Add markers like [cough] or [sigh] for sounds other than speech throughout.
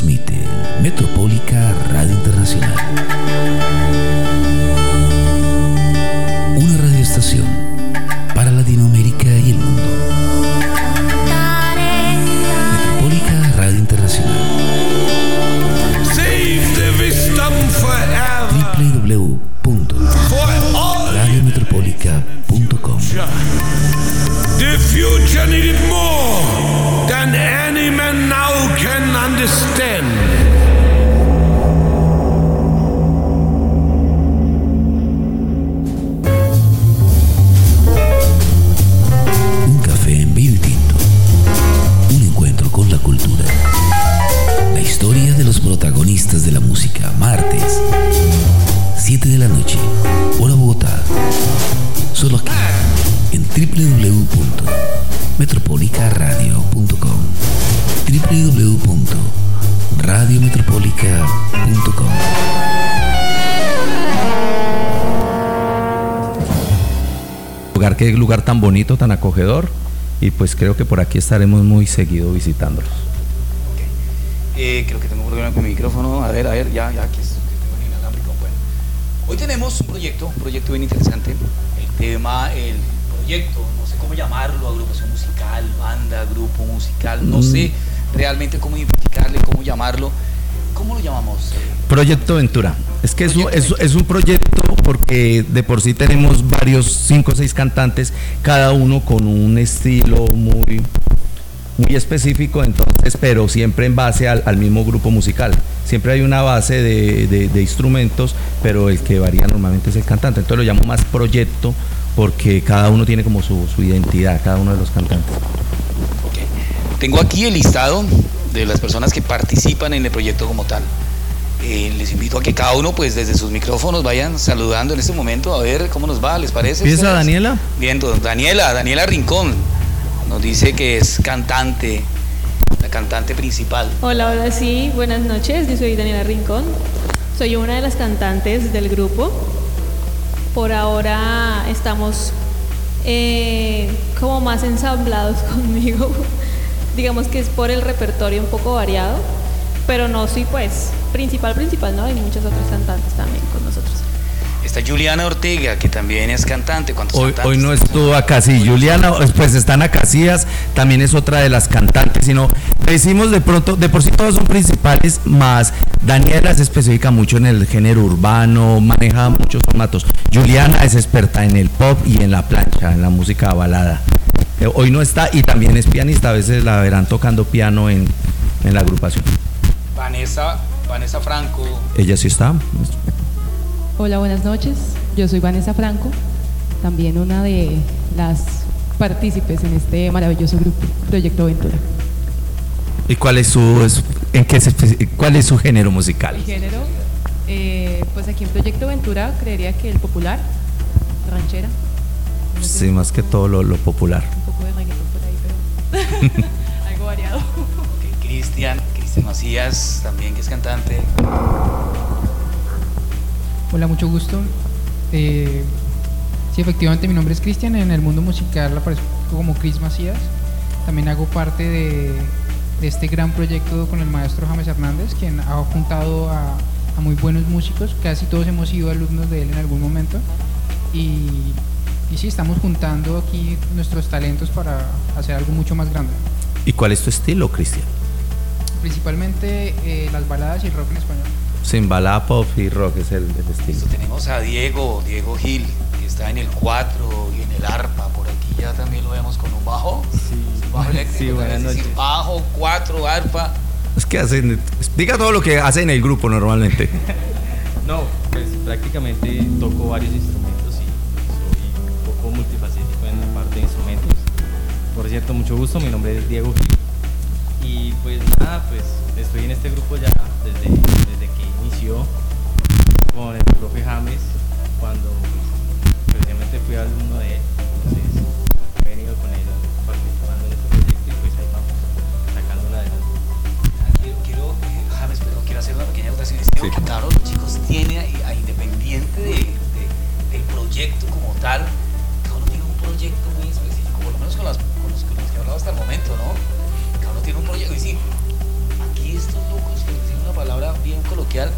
transmite tan bonito, tan acogedor. Y pues creo que por aquí estaremos muy seguido visitándolos. Eh, creo que tengo un problema con mi micrófono. A ver, a ver, ya, ya, aquí es, tengo el inalámbrico. Bueno, hoy tenemos un proyecto, un proyecto bien interesante. El tema, el proyecto, no sé cómo llamarlo, agrupación musical, banda, grupo musical, no Mm. sé realmente cómo identificarle, cómo llamarlo. ¿Cómo lo llamamos? Proyecto Ventura. Es que es un, Proyecto es, es un proyecto porque de por sí tenemos varios, cinco o seis cantantes, cada uno con un estilo muy, muy específico, entonces, pero siempre en base al, al mismo grupo musical. Siempre hay una base de, de- de instrumentos, pero el que varía normalmente es el cantante. Entonces lo llamo más proyecto porque cada uno tiene como su, su identidad, cada uno de los cantantes. Tengo aquí el listado de las personas que participan en el proyecto como tal. Eh, les invito a que cada uno, pues desde sus micrófonos, vayan saludando en este momento a ver cómo nos va, ¿les parece? ¿Empieza ustedes? Daniela? Bien, entonces, Daniela, Daniela Rincón nos dice que es cantante, la cantante principal. Hola, hola, sí, buenas noches. Yo soy Daniela Rincón. Soy una de las cantantes del grupo. Por ahora estamos eh, como más ensamblados [laughs] conmigo. Digamos que es por el repertorio un poco variado, pero no soy pues principal, principal, ¿no? Hay muchas otras cantantes también con nosotros. Está Juliana Ortega, que también es cantante. ¿Cuántos Hoy, hoy no estuvo acá, sí, Juliana, pues están acá también es otra de las cantantes, sino decimos de pronto, de por sí todos son principales, más Daniela se especifica mucho en el género urbano, maneja muchos formatos. Juliana es experta en el pop y en la plancha, en la música balada. Eh, Hoy no está y también es pianista, a veces la verán tocando piano en, en la agrupación. Vanessa, Vanessa Franco. Ella sí está. Hola, buenas noches. Yo soy Vanessa Franco, también una de las partícipes en este maravilloso grupo, Proyecto Ventura. ¿Y cuál es su, es- en qué se cuál es su género musical? Mi género, eh, pues aquí en Proyecto Ventura creería que el popular, ranchera, no sé, Sí, más que todo lo, lo popular. un poco de reggaetón por ahí, pero [laughs] algo variado. Ok, Cristian, Cristian Macías, también que es cantante. Hola, mucho gusto. Eh, sí, efectivamente, mi nombre es Cristian. En el mundo musical aparezco como Chris Macías. También hago parte de, de este gran proyecto con el maestro James Hernández, quien ha juntado a, a muy buenos músicos. Casi todos hemos sido alumnos de él en algún momento. Y, y sí, estamos juntando aquí nuestros talentos para hacer algo mucho más grande. ¿Y cuál es tu estilo, Cristian? Principalmente eh, las baladas y el rock en español. Sin balada, pop y rock es el, el estilo. Listo, tenemos a Diego, Diego Gil, que está en el 4 y en el arpa. Por aquí ya también lo vemos con un bajo. Sí, bajo eléctrico. bajo, 4, arpa. Es que hacen, explica todo lo que hacen en el grupo normalmente. [laughs] No, pues prácticamente toco varios instrumentos y soy un poco multifacético en la parte de instrumentos. Por cierto, mucho gusto, mi nombre es Diego Gil. Y pues nada, pues estoy en este grupo ya desde, desde que inició con el profe James, cuando pues, precisamente fui alumno de él. Entonces he venido con él participando en este proyecto y pues ahí vamos, sacándola adelante. Quiero, quiero eh, James, perdón, quiero hacer una pequeña acotación. Es que creo que claro, los chicos tienen, a, a independiente de, de- del proyecto como tal, cada uno tiene un proyecto muy específico, por lo menos con, las, con los, con los que he hablado hasta el momento, ¿no? un proyecto. Y sí, aquí estos locos, que decir una palabra bien coloquial,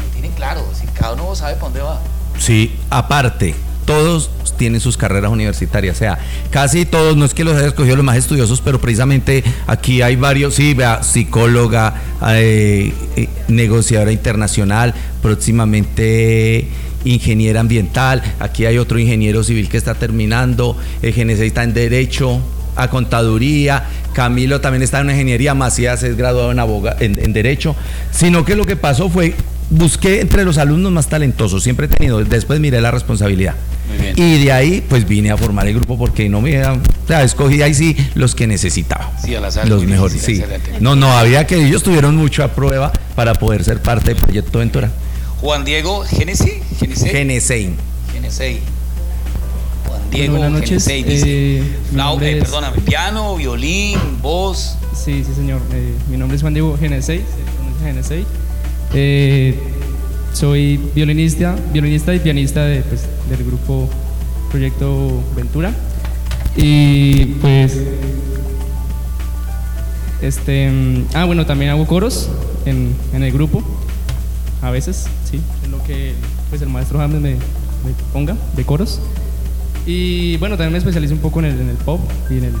lo tienen claro, si cada uno sabe para dónde va. Sí, aparte, todos tienen sus carreras universitarias, o sea, casi todos, no es que los haya escogido los más estudiosos, pero precisamente aquí hay varios, sí, vea, psicóloga, eh, eh, negociadora internacional, próximamente ingeniera ambiental, aquí hay otro ingeniero civil que está terminando, eh, el GNC está en derecho, a Contaduría, Camilo también está en Ingeniería, Macías es graduado en, aboga- en, en Derecho, sino que lo que pasó fue, busqué entre los alumnos más talentosos, siempre he tenido, después miré la responsabilidad. Muy bien. Y de ahí, pues vine a formar el grupo porque no me. O sea, escogí ahí sí los que necesitaba. Sí, azar, Los mejores, sí. difícil, excelente. No, no, había que. Ellos tuvieron mucho a prueba para poder ser parte del proyecto Ventura. Juan Diego Genesi, Genesein. Genesi. Diego buenas noches. Dice. Eh, Flau- eh, perdóname, piano, violín, voz. Sí, sí, señor. Eh, mi nombre es Juan Diego Genesei, se pronuncia Genesei. Eh, soy violinista, violinista y pianista de, pues, del grupo Proyecto Ventura. Y pues. Este. mm, Ah, bueno, también hago coros en, en el grupo. A veces, sí. Es lo que pues, el maestro James me, me ponga de coros. Y bueno, también me especializo un poco en el, en el pop y en el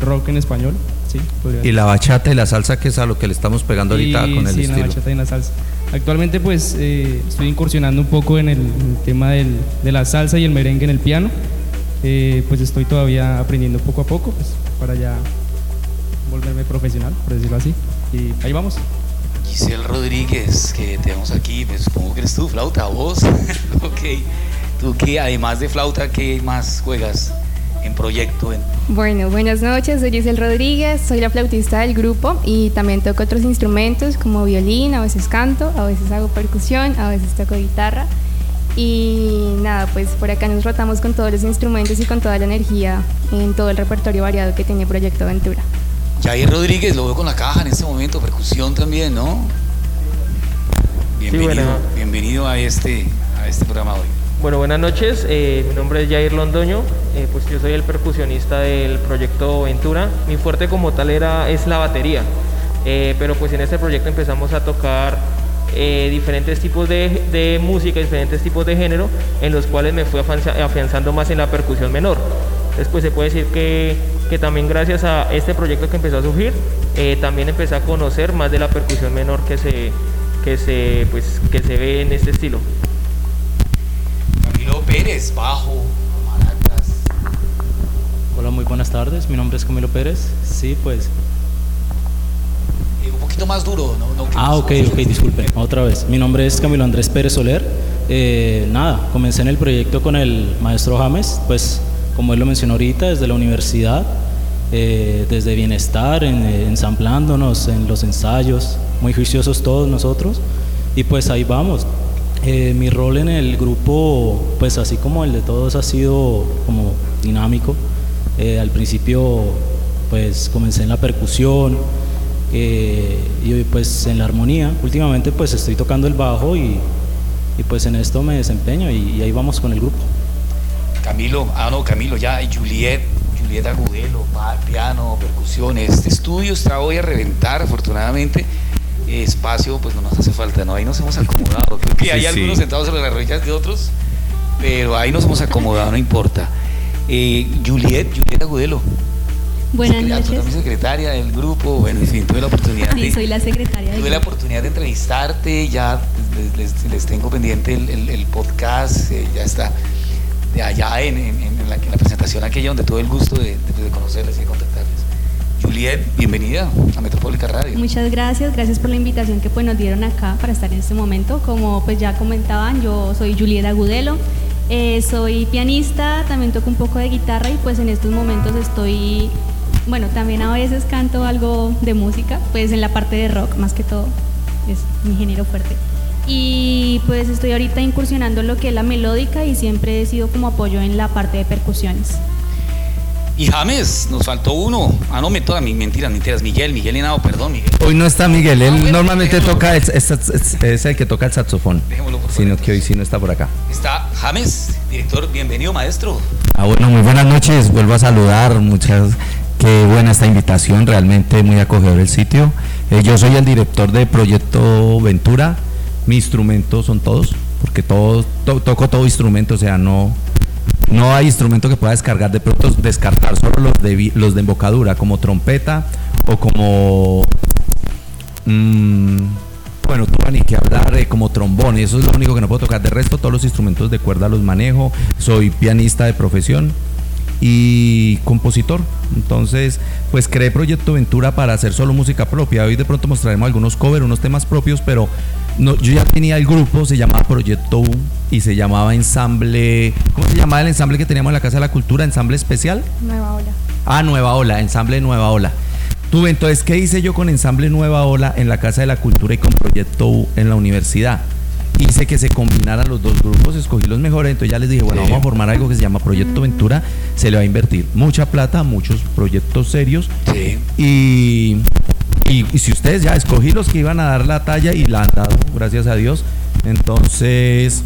rock en español. Sí, Y la bachata y la salsa, que es a lo que le estamos pegando ahorita y, con el sí, la bachata y la salsa. Actualmente pues eh, estoy incursionando un poco en el, en el tema del- de la salsa y el merengue en el piano. Eh, pues estoy todavía aprendiendo poco a poco pues, para ya volverme profesional, por decirlo así. Y ahí vamos. Giselle Rodríguez, que tenemos aquí, pues supongo que eres tú, flauta, voz. [laughs] ok. Tú que además de flauta, ¿qué más juegas en proyecto? En... Bueno, buenas noches, soy Giselle Rodríguez, soy la flautista del grupo y también toco otros instrumentos como violín, a veces canto, a veces hago percusión, a veces toco guitarra. Y nada, pues por acá nos rotamos con todos los instrumentos y con toda la energía en todo el repertorio variado que tiene Proyecto Aventura. Jair Rodríguez, lo veo con la caja en este momento, percusión también, ¿no? Bienvenido, bueno. bienvenido a este, a este programa hoy. Bueno, buenas noches. eh, mi nombre es Jair Londoño. eh, pues yo soy el percusionista del proyecto Ventura. Mi fuerte como tal era es la batería. eh, pero pues en este proyecto empezamos a tocar diferentes tipos de, música, diferentes tipos de género, en los cuales me fui afianzando más en la percusión menor. Después se puede decir que, que también gracias a este proyecto que empezó a surgir, también empecé a conocer más de la percusión menor que se, que se, pues, que se ve en este estilo. Pérez, bajo, maracas. Hola, muy buenas tardes. Mi nombre es Camilo Pérez. Sí, pues. Eh, un poquito más duro, ¿no? No, Ah, ok, ok, disculpen. Otra vez. Mi nombre es Camilo Andrés Pérez Soler. Eh, nada, comencé en el proyecto con el maestro James, pues como él lo mencionó ahorita, desde la universidad, eh, desde bienestar, en, ensamblándonos en los ensayos, muy juiciosos todos nosotros. Y pues ahí vamos. Eh, mi rol en el grupo, pues así como el de todos, ha sido como dinámico. Eh, al principio, pues comencé en la percusión eh, y pues en la armonía. Últimamente, pues estoy tocando el bajo y, y, pues en esto me desempeño y, y ahí vamos con el grupo. Camilo, ah no, Camilo, ya, Juliet, Juliet Agudelo, piano, percusión, este estudio está hoy a reventar, afortunadamente, espacio pues no nos hace falta, ¿no? Ahí nos hemos acomodado, creo que Sí, hay sí. algunos sentados en las rodillas de otros, pero ahí nos hemos acomodado, no importa. Eh, Juliet, Juliet Agudelo. Buenas secre- ah, tú noches. también secretaria del grupo, bueno, en fin, tuve la oportunidad Sí, de... soy la secretaria Tuve la oportunidad de entrevistarte, ya les, les- les tengo pendiente el, el- el podcast, eh, ya está de allá en, en- en la, en la presentación aquella donde tuve el gusto de, de- de conocerles y de contactarles. Juliet, bienvenida a Metropólica Radio. Muchas gracias, gracias por la invitación que pues, nos dieron acá para estar en este momento. Como pues ya comentaban, yo soy Julieta Agudelo, eh, soy pianista, también toco un poco de guitarra y pues en estos momentos estoy, bueno, también a veces canto algo de música, pues en la parte de rock más que todo, es mi género fuerte. Y pues estoy ahorita incursionando en lo que es la melódica y siempre he sido como apoyo en la parte de percusiones. Y James, nos faltó uno. Ah, no, me todas mis mentiras, mentiras. Miguel, Miguel Henao, perdón, Miguel. Hoy no está Miguel, él Ah, bueno, normalmente dejémoslo. toca, es, es- es- es el que toca el saxofón, Dejémoslo por sino que hoy sí no está por acá. Está James, director, bienvenido, maestro. Ah, bueno, muy buenas noches, vuelvo a saludar, muchas, qué buena esta invitación, realmente muy acogedor el sitio. Eh, yo soy el director de Proyecto Ventura, mi instrumento son todos, porque todo, to- toco todo instrumento, o sea, no, no hay instrumento que pueda descargar, de pronto descartar solo los de, los de embocadura, como trompeta o como... mm, bueno, tuba ni que hablar, eh, como trombón, eso es lo único que no puedo tocar. De resto, todos los instrumentos de cuerda los manejo. Soy pianista de profesión y compositor. Entonces, pues creé Proyecto Ventura para hacer solo música propia. Hoy de pronto mostraremos algunos covers, unos temas propios, pero no, yo ya tenía el grupo, se llamaba Proyecto U y se llamaba Ensamble. ¿Cómo se llamaba el ensamble que teníamos en la Casa de la Cultura? ¿Ensamble especial? Nueva ola. Ah, Nueva Ola, Ensamble Nueva Ola. Tuve, entonces, ¿qué hice yo con Ensamble Nueva Ola en la Casa de la Cultura y con Proyecto U en la universidad? Hice que se combinaran los dos grupos, escogí los mejores, entonces ya les dije, bueno, vamos a formar algo que se llama Proyecto Ventura, se le va a invertir mucha plata, muchos proyectos serios. Y, y, y si ustedes ya escogí los que iban a dar la talla y la han dado, gracias a Dios. Entonces,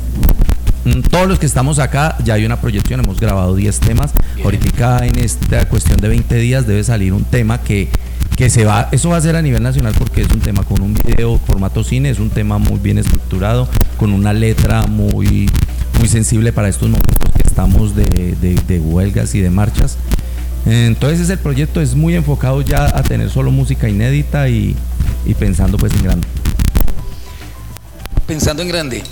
Mm, Todos los que estamos acá ya hay una proyección, hemos grabado 10 temas. Ahorita en esta cuestión de 20 días debe salir un tema que, que se va, eso va a ser a nivel nacional porque es un tema con un video formato cine, es un tema muy bien estructurado, con una letra muy, muy sensible para estos momentos que estamos de, de- huelgas y de marchas. Entonces ese proyecto es muy enfocado ya a tener solo música inédita y, y pensando pues en grande. Pensando en grande.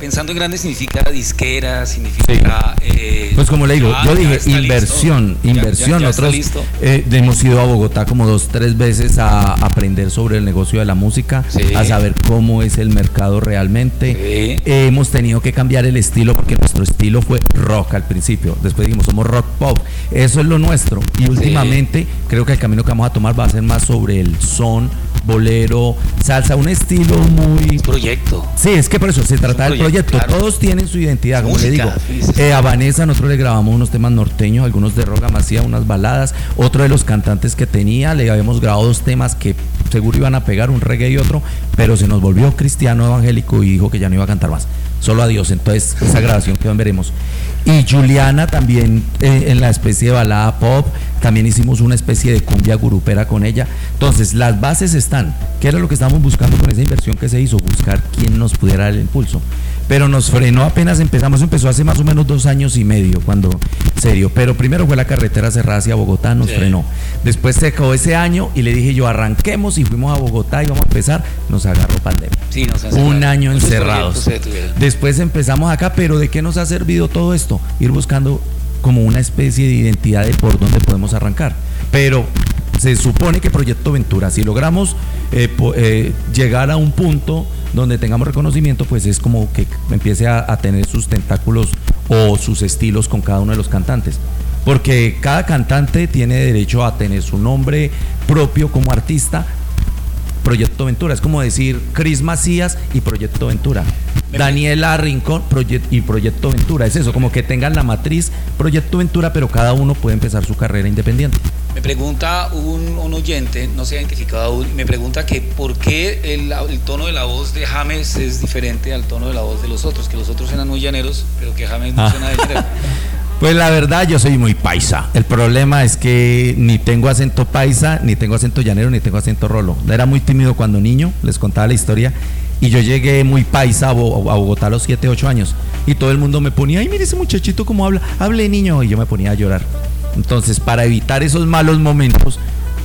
Pensando en grande significa disquera, significa... eh, Pues como le digo, ya- yo dije listo. inversión, Ya- ya- inversión. ya Nosotros eh, hemos ido a Bogotá como dos, tres veces a aprender sobre el negocio de la música, a saber cómo es el mercado realmente. Eh, hemos tenido que cambiar el estilo porque nuestro estilo fue rock al principio. Después dijimos somos rock pop. Eso es lo nuestro. Y últimamente creo que el camino que vamos a tomar va a ser más sobre el son, bolero, salsa, un estilo muy proyecto. Sí, es que por eso se trata del proyecto, proyecto. claro. Todos tienen su identidad, como le digo. sí. Eh, a Vanessa nosotros le grabamos unos temas norteños, algunos de Roga Macía, unas baladas. Otro de los cantantes que tenía, le habíamos grabado dos temas que seguro iban a pegar, un reggae y otro, pero se nos volvió cristiano evangélico y dijo que ya no iba a cantar más. Solo adiós. Entonces, esa grabación que veremos. Y Juliana también eh, en la especie de balada pop, también hicimos una especie de cumbia gurupera con ella. Entonces, las bases están. ¿Qué era lo que estábamos buscando con esa inversión que se hizo? Buscar quién nos pudiera dar el impulso. Pero nos frenó apenas empezamos, empezó hace más o menos dos años y medio, cuando serio. Pero primero fue la carretera cerrada hacia Bogotá, nos Sí. frenó. Después se acabó ese año y le dije yo, arranquemos y fuimos a Bogotá y vamos a empezar. Nos agarró pandemia. Sí, nos Un año encerrados. Después empezamos acá, pero ¿de qué nos ha servido todo esto? Ir buscando como una especie de identidad de por dónde podemos arrancar. Pero se supone que Proyecto Ventura, si logramos eh, eh, llegar a un punto donde tengamos reconocimiento, pues es como que empiece a tener sus tentáculos o sus estilos con cada uno de los cantantes. Porque cada cantante tiene derecho a tener su nombre propio como artista, Proyecto Ventura. Es como decir Cris Macías y Proyecto Ventura. Daniela Rincón y Proyecto Ventura. Es eso, como que tengan la matriz Proyecto Ventura, pero cada uno puede empezar su carrera independiente. Me pregunta un, un oyente, no se ha identificado aún, me pregunta que por qué el, el tono de la voz de James es diferente al tono de la voz de los otros, que los otros eran muy llaneros, pero que James no Ah. suena de llanero. [laughs] Pues la verdad, yo soy muy paisa. El problema es que ni tengo acento paisa, ni tengo acento llanero, ni tengo acento rolo. Era muy tímido cuando niño, les contaba la historia. Y yo llegué muy paisa a Bo- a Bogotá a los 7, 8 años. Y todo el mundo me ponía, ay, mire ese muchachito cómo habla. Hable niño. Y yo me ponía a llorar. Entonces, para evitar esos malos momentos,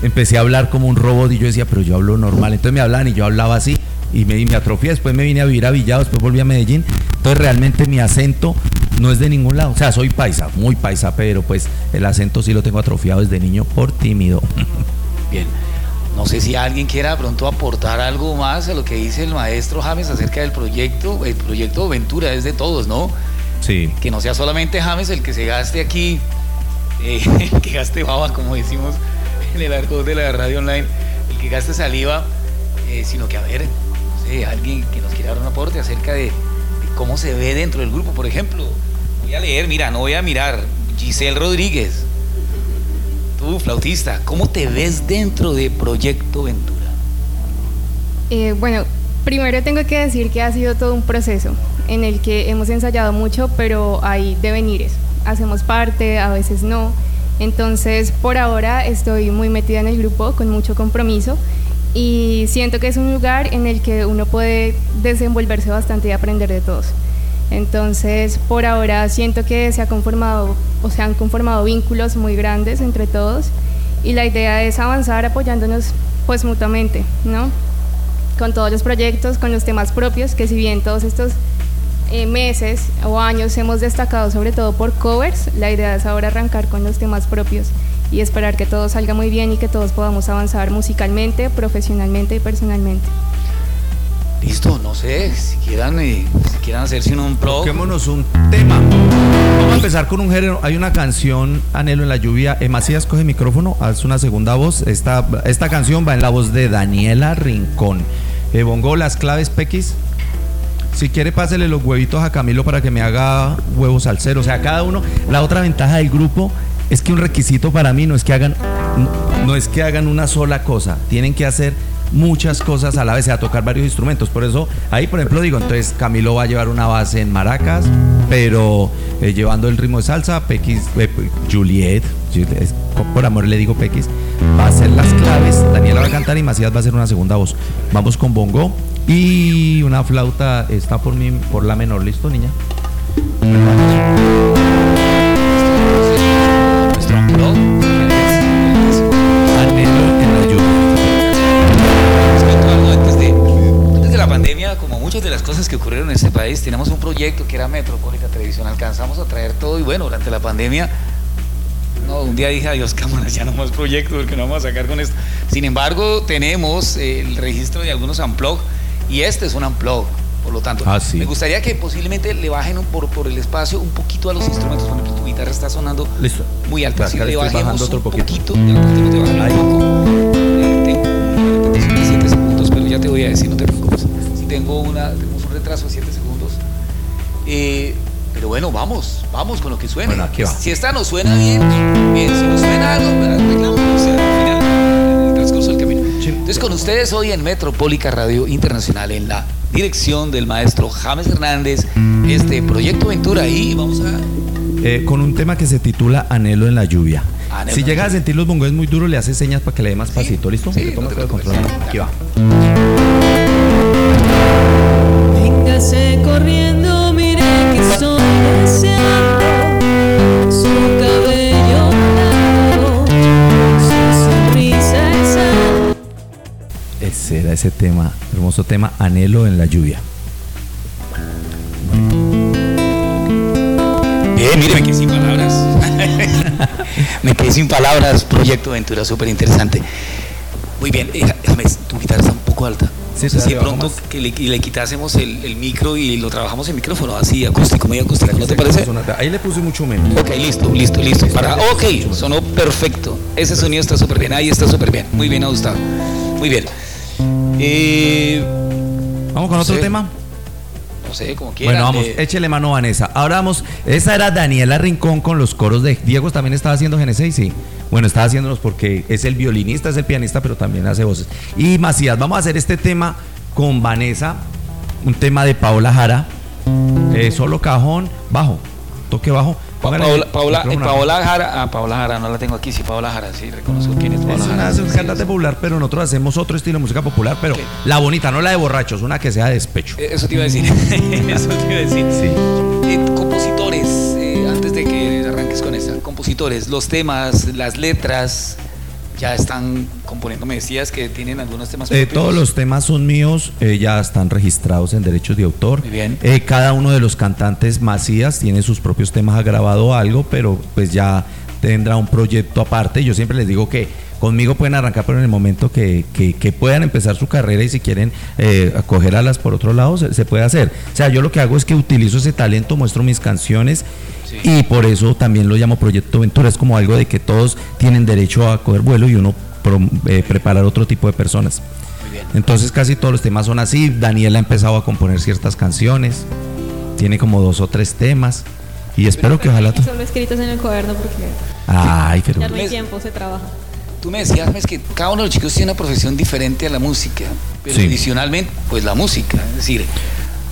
empecé a hablar como un robot. Y yo decía, pero yo hablo normal. Entonces me hablaban y yo hablaba así. Y me, y atrofié. Después me vine a vivir a Villado, después volví a Medellín. Entonces, realmente mi acento no es de ningún lado. O sea, soy paisa, muy paisa, pero pues el acento sí lo tengo atrofiado desde niño por tímido. [laughs] Bien. No sé si alguien quiera pronto aportar algo más a lo que dice el maestro James acerca del proyecto. El proyecto Ventura es de todos, ¿no? Sí. Que no sea solamente James el que se gaste aquí, eh, [laughs] el que gaste baba, como decimos en el arco de la radio online, el que gaste saliva, eh, sino que a ver, no sé, alguien que nos quiera dar un aporte acerca de cómo se ve dentro del grupo, por ejemplo. Voy a leer, mira, no voy a mirar. Giselle Rodríguez, tú, flautista, ¿cómo te ves dentro de Proyecto Ventura? Eh, bueno, primero tengo que decir que ha sido todo un proceso en el que hemos ensayado mucho, pero hay devenires. Hacemos parte, a veces no. Entonces, por ahora estoy muy metida en el grupo con mucho compromiso y siento que es un lugar en el que uno puede desenvolverse bastante y aprender de todos. Entonces, por ahora siento que se han conformado vínculos muy grandes entre todos y la idea es avanzar apoyándonos pues mutuamente, ¿no? Con todos los proyectos, con los temas propios, que si bien todos estos eh, meses o años hemos destacado sobre todo por covers, la idea es ahora arrancar con los temas propios y esperar que todo salga muy bien y que todos podamos avanzar musicalmente, profesionalmente y personalmente. Listo, no sé, si quieran, eh, si quieran hacerse un blog. Toquémonos un tema. Vamos a empezar con un género. Hay una canción, Anhelo en la lluvia. Eh, Macías, coge el micrófono, haz una segunda voz. Esta, esta canción va en la voz de Daniela Rincón. Eh, bongo, las claves, Pequis. Si quiere, pásele los huevitos a Camilo para que me haga huevos al cero. O sea, cada uno. La otra ventaja del grupo es que un requisito para mí no es que hagan, no, es que hagan una sola cosa. Tienen que hacer muchas cosas a la vez, a tocar varios instrumentos. Por eso, ahí, por ejemplo, digo, entonces Camilo va a llevar una base en maracas, pero eh, llevando el ritmo de salsa, Pequis, eh, Juliet, por amor le digo Pequis, va a hacer las claves, Daniela va a cantar y Macías va a hacer una segunda voz. Vamos con bongo y una flauta está por mí, por la menor, ¿listo, niña? Cosas que ocurrieron en este país, teníamos un proyecto que era Metropólica Televisión, alcanzamos a traer todo y bueno, durante la pandemia, no, un día dije, adiós cámaras, ya no más proyectos porque no vamos a sacar con esto. Sin embargo, tenemos eh, el registro de algunos unplug y este es un unplug. Por lo tanto, Ah, sí. me gustaría que posiblemente le bajen por, por el espacio un poquito a los instrumentos. Por ejemplo, tu guitarra está sonando Listo. muy alta. Acá Si le bajemos otro un poquito. poquito, ya te- te bajo Ahí. un poco. Tengo una repetición de 7 segundos, pero ya te voy a decir, no te preocupes. Tengo una, tenemos un retraso de 7 segundos. Eh, pero bueno, vamos, vamos con lo que suene. Bueno, aquí va. Si esta nos suena bien, bien. Si nos suena algo, arreglamos, o sea, al final, en el transcurso del camino. Entonces, con ustedes hoy en Metropólica Radio Internacional, en la dirección del maestro James Hernández, este Proyecto Ventura, y vamos a Eh, con un tema que se titula Anhelo en la lluvia. Anhelo si llegas a sentir los bongos muy duros, le haces señas para que le dé más pasito, ¿listo? Sí, no te. Aquí va. Ese tema, hermoso tema, Anhelo en la lluvia. Bien, mire, me quedé sin palabras. [laughs] me quedé sin palabras. Proyecto Ventura, súper interesante. Muy bien, eh, James, tu guitarra está un poco alta. Sí, si de pronto que le, le quitásemos el, el micro y lo trabajamos en micrófono, así acústico, medio acústico, ¿no te parece? Ahí le puse mucho menos. Ok, listo, listo, listo. Para, ok, sonó perfecto. Ese sonido está súper bien, ahí está súper bien. Muy bien ajustado. Muy bien. Eh, Vamos con no otro sé, tema. No sé, como quieran. Bueno, vamos, eh, échele mano Vanessa. Ahora vamos, esa era Daniela Rincón con los coros de Diego también estaba haciendo GN6, sí. Bueno, estaba haciéndolos porque es el violinista, es el pianista, pero también hace voces. Y Macías, vamos a hacer este tema con Vanessa, un tema de Paola Jara, eh, solo cajón, bajo, toque bajo. Paola, Paola, eh. Paola Jara, ah, Paola Jara, no la tengo aquí, sí, Paola Jara, sí, reconozco quién es Paola Es Jara. una, es un sí, cantante popular, pero nosotros hacemos otro estilo de música popular, pero la bonita, no la de borrachos, una que sea de despecho. Eh, Eso te iba a decir. [laughs] Eso te iba a decir. Eh, compositores, eh, antes de que arranques con esa, compositores, los temas, las letras, ya están componiendo. Me decías que tienen algunos temas Eh, todos los temas son míos, eh, ya están registrados en derechos de autor. Muy bien. Eh, cada uno de los cantantes Macías tiene sus propios temas, ha grabado algo, pero pues ya tendrá un proyecto aparte. Yo siempre les digo que conmigo pueden arrancar, pero en el momento que, que- que puedan empezar su carrera y si quieren eh, acoger alas por otro lado, se, se puede hacer. O sea, yo lo que hago es que utilizo ese talento, muestro mis canciones y por eso también lo llamo Proyecto Ventura. Es como algo de que todos tienen derecho a coger vuelo y uno prom- eh, preparar otro tipo de personas. Entonces casi todos los temas son así. Daniela ha empezado a componer ciertas canciones. Tiene como dos o tres temas. Y espero que ojalá... to- Solo escritos en el cuaderno porque Ay, pero... ya no hay tiempo, se trabaja. Tú me decías, James, que cada uno de los chicos tiene una profesión diferente a la música, pero Sí. adicionalmente, pues la música. Es decir,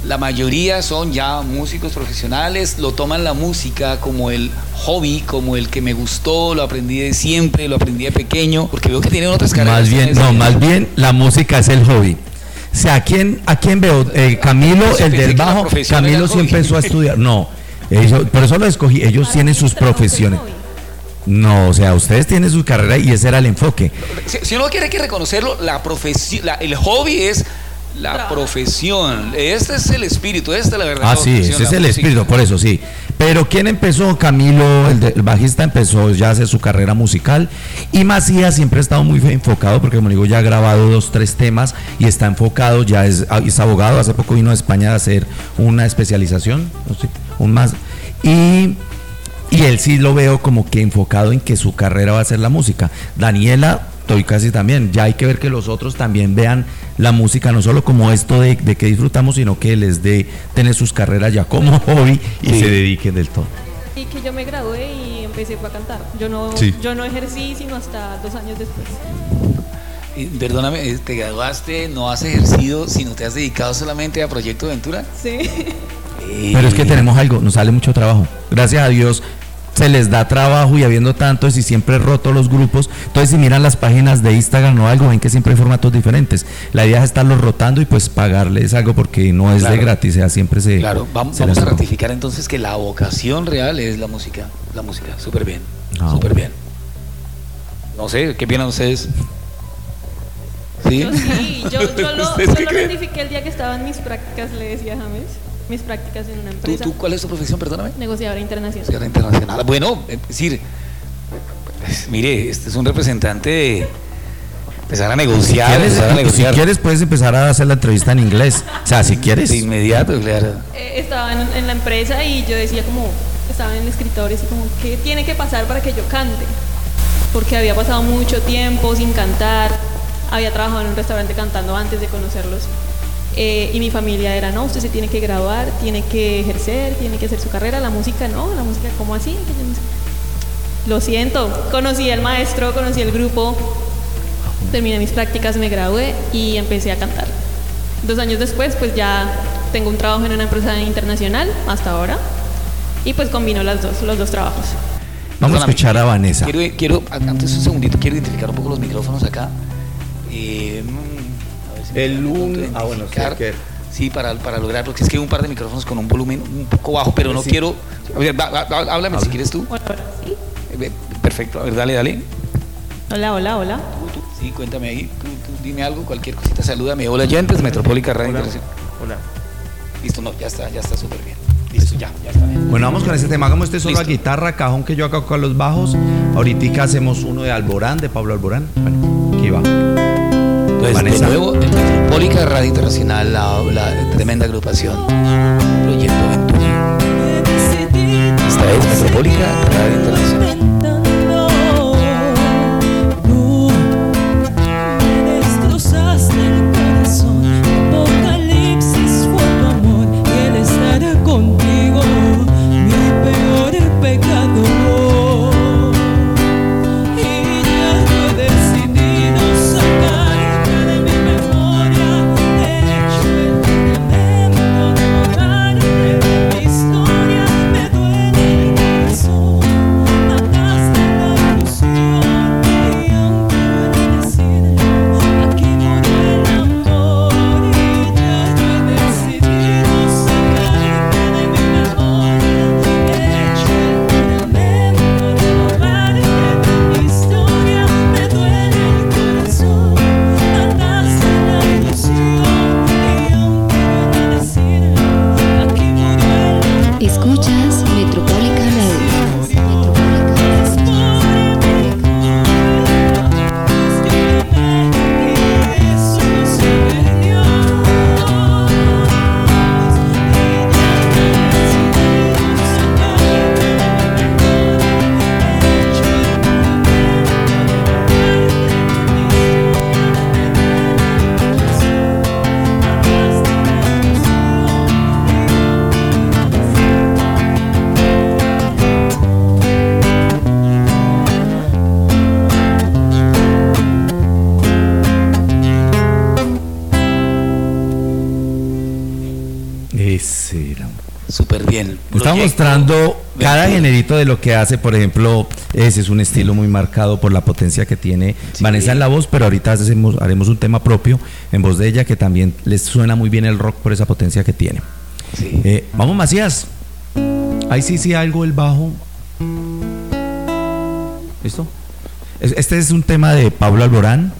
la mayoría son ya músicos profesionales, lo toman la música como el hobby, como el que me gustó, lo aprendí de siempre, lo aprendí de pequeño, porque veo que tienen otras carreras. Más bien, no, más bien la música es el hobby. O sea, ¿a quién, a quién veo? Eh, Camilo, Yo el del bajo, Camilo sí hobby. empezó a estudiar. No, ellos- por eso lo escogí. Ellos tienen sus profesiones. No, o sea, ustedes tienen su carrera y ese era el enfoque. Si, si uno quiere que reconocerlo, la profesión, la- el hobby es la profesión. Este es el espíritu, esta es la verdad. Ah, sí, ese es el espíritu, por eso sí. Pero ¿quién empezó? Camilo, el, de- el bajista, empezó ya a hacer su carrera musical. Y Macías siempre ha estado muy enfocado, porque como digo, ya ha grabado dos, tres temas y está enfocado, ya es, ah, es abogado. Hace poco vino a España a hacer una especialización, un más. Y, y él sí lo veo como que enfocado en que su carrera va a ser la música. Daniela, estoy casi también. Ya hay que ver que los otros también vean la música, no solo como esto de, de que disfrutamos, sino que les dé tener sus carreras ya como [laughs] hobby y Sí. se dediquen del todo. Y que yo me gradué y empecé a cantar. Yo no, Sí. yo no ejercí sino hasta dos años después. Y Perdóname, eh, te graduaste, no has ejercido, sino te has dedicado solamente a Proyecto Ventura. Sí. Pero es que tenemos algo, nos sale mucho trabajo. Gracias a Dios se les da trabajo y habiendo tantos y siempre roto los grupos. Entonces si miran las páginas de Instagram o algo, ven que siempre hay formatos diferentes. La idea es estarlos rotando y pues pagarles algo porque no es Claro. de gratis, o sea, siempre se... Claro, vamos, se vamos les a ratificar entonces que la vocación real es la música. La música, súper bien. Ah, súper bien. No sé, ¿qué opinan ustedes? ¿Sí? Yo sí, yo, yo [laughs] lo, ¿Ustedes yo lo ratifiqué el día que estaba en mis prácticas, le decía a James, mis prácticas en una ¿Tú, empresa. tú, cuál es tu profesión, perdóname? Negociadora internacional. Guerra internacional. Bueno, es decir, pues, mire, este es un representante de empezar a negociar, Si quieres, empezar a si negociar. quieres puedes empezar a hacer la entrevista en inglés. O sea, si quieres. De inmediato, claro. Eh, estaba en, en la empresa y yo decía como, estaba en el escritorio y como, ¿qué tiene que pasar para que yo cante? Porque había pasado mucho tiempo sin cantar, había trabajado en un restaurante cantando antes de conocerlos. Eh, y mi familia era, no, usted se tiene que graduar, tiene que ejercer, tiene que hacer su carrera, la música no, la música, ¿cómo así? Lo siento, conocí al maestro, conocí el grupo, terminé mis prácticas, me gradué y empecé a cantar. Dos años después, pues ya tengo un trabajo en una empresa internacional hasta ahora y pues combino las dos, los dos trabajos. Vamos a escuchar a Vanessa. Quiero, quiero, antes un segundito, quiero identificar un poco los micrófonos acá. Eh, El un- ah, bueno, sí, que- Sí, para, para lograrlo, porque es que hay un par de micrófonos con un volumen un poco bajo, pero no Sí. quiero. A ver, va- va- va- háblame si quieres tú. Hola, hola, sí. Eh, Perfecto, a ver, dale, dale. Hola, hola, hola. Tú, tú, Sí, cuéntame ahí, tú, tú dime algo, cualquier cosita, salúdame. Hola, oyentes, Metropólica Radio Internacional. Hola. Listo, no, ya está, ya está súper bien. Listo, ya, ya está bien. Bueno, vamos con ese tema. Hagamos este solo Listo. a guitarra, cajón que yo acá con los bajos. Ahorita hacemos uno de Alborán, de Pablo Alborán. Bueno, aquí va. Entonces, Vanessa. de nuevo, Metropólica Radio Internacional, la, la tremenda agrupación Proyecto Ventura. Esta es Metropólica Radio Internacional. Mostrando cada generito de lo que hace, por ejemplo, ese es un estilo muy marcado por la potencia que tiene Vanessa en la voz, pero ahorita hacemos, haremos un tema propio en voz de ella que también les suena muy bien el rock por esa potencia que tiene. Eh, vamos, Macías. Ahí sí, sí, algo el bajo. ¿Listo? Es- Este es un tema de Pablo Alborán.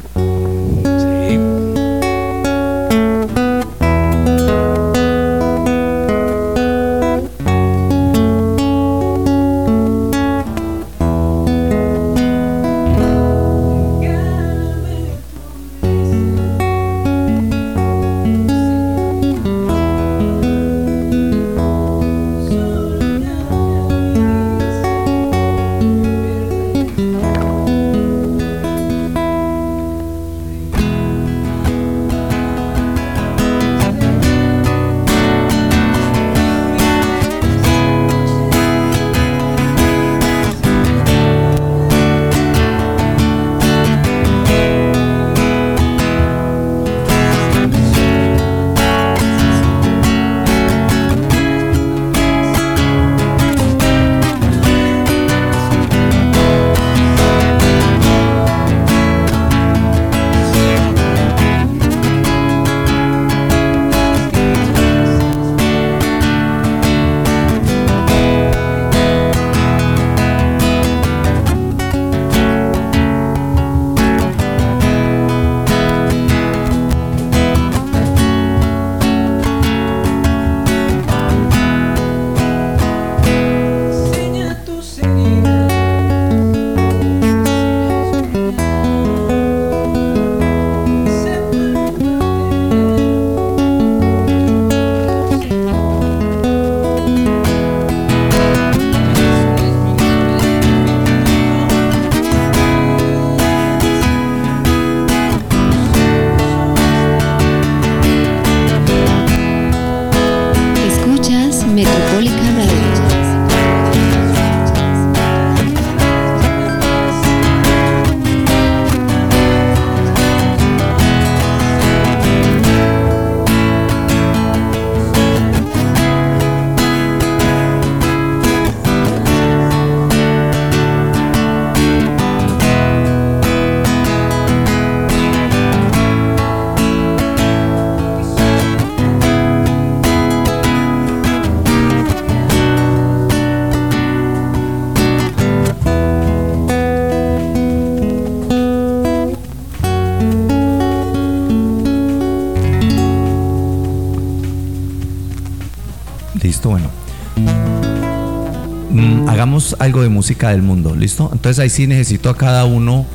Algo de música del mundo, ¿listo? Entonces ahí sí necesito a cada uno.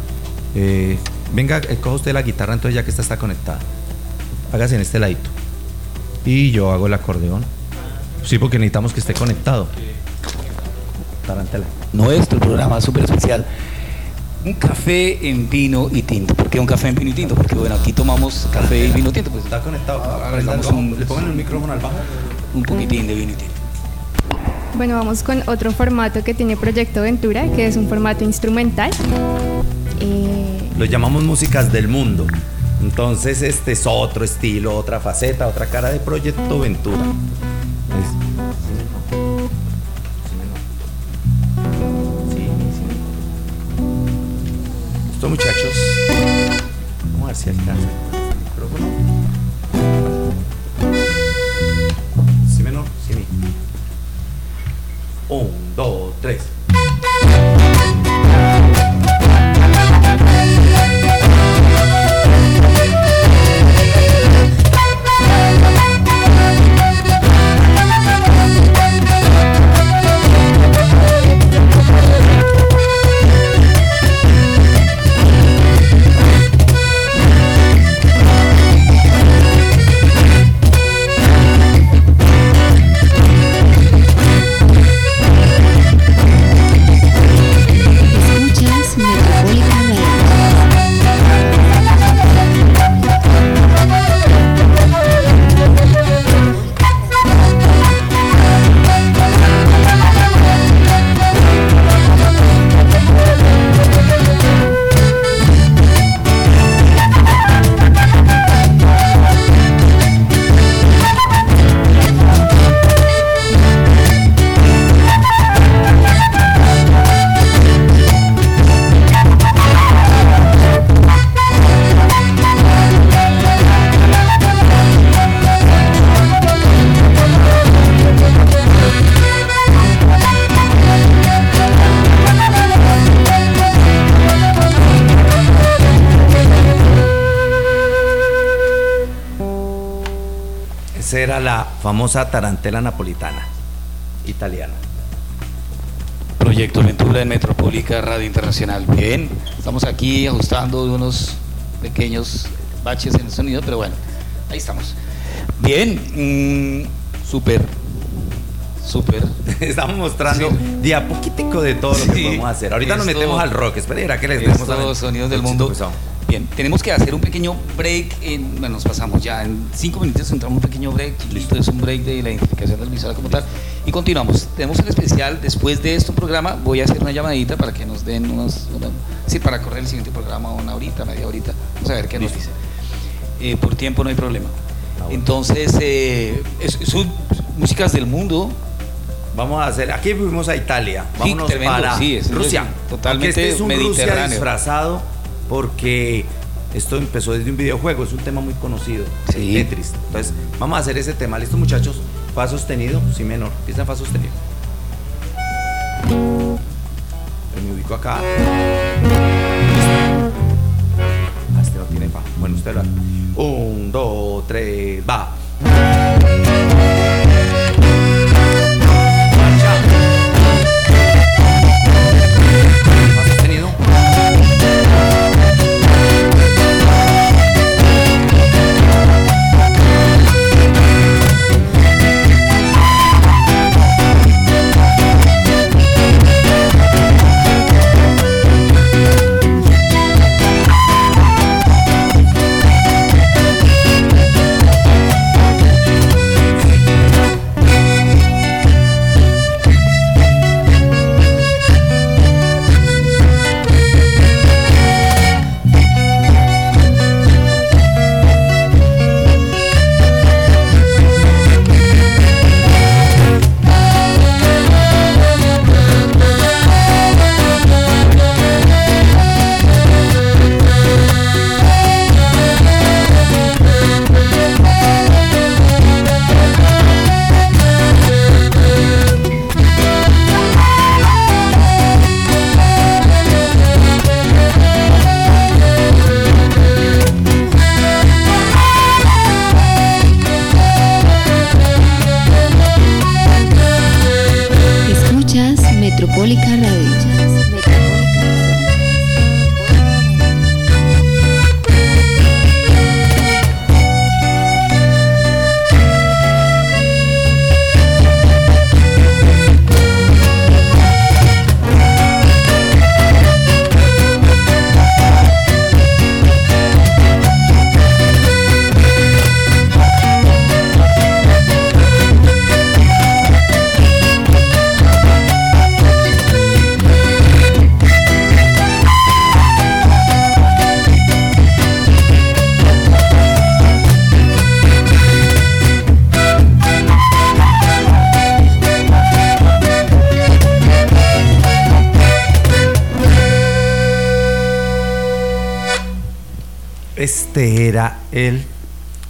eh, venga, eh, coja usted la guitarra, entonces ya que esta está conectada. Hágase en este ladito. Y yo hago el acordeón. Sí, porque necesitamos que esté conectado. Tarantela. Nuestro programa súper especial. Un café en vino y tinto. ¿Por qué un café en vino y tinto? Porque bueno, aquí tomamos café y vino tinto. Pues está conectado. Un, ¿Le pongan el micrófono al bajo? Un poquitín de vino y tinto. Bueno, vamos con otro formato que tiene Proyecto Ventura, que es un formato instrumental. Eh, Lo llamamos músicas del mundo. Entonces este es otro estilo, otra faceta, otra cara de Proyecto Ventura. Es- Listo muchachos. Vamos a ver si alcanza el micrófono. Un, dos, tres. Famosa tarantela napolitana italiana. Proyecto Aventura en Metropólica Radio Internacional. Bien, estamos aquí ajustando unos pequeños baches en el sonido, pero bueno, ahí estamos. Bien, mm, súper, súper. [laughs] Estamos mostrando de a poquitico de todo lo que Sí. podemos hacer. Ahorita nos metemos al rock. Espera que les demos Estos sonidos del mundo. Bien, tenemos que hacer un pequeño break. En, bueno, nos pasamos ya en cinco minutos, entramos un pequeño break. Listo, es un break de la identificación del visual como tal. Y continuamos. Tenemos el especial. Después de este programa, voy a hacer una llamadita para que nos den unos. una- sí, para correr el siguiente programa, una horita, media horita. Vamos a ver qué nos dice. Eh, por tiempo no hay problema. Entonces, eh, son músicas del mundo. Vamos a hacer. Aquí fuimos a Italia. Sí, Vámonos tremendo, para sí, es- Rusia. totalmente este es un Rusia mediterráneo. disfrazado porque esto empezó desde un videojuego. Es un tema muy conocido. Sí. Tetris. Entonces, vamos a hacer ese tema. ¿Listo, muchachos? Fa sostenido, si menor. Empieza en fa sostenido. Me ubico acá. Ah, este no tiene fa. Bueno, usted lo hace. Un, dos, tres, va.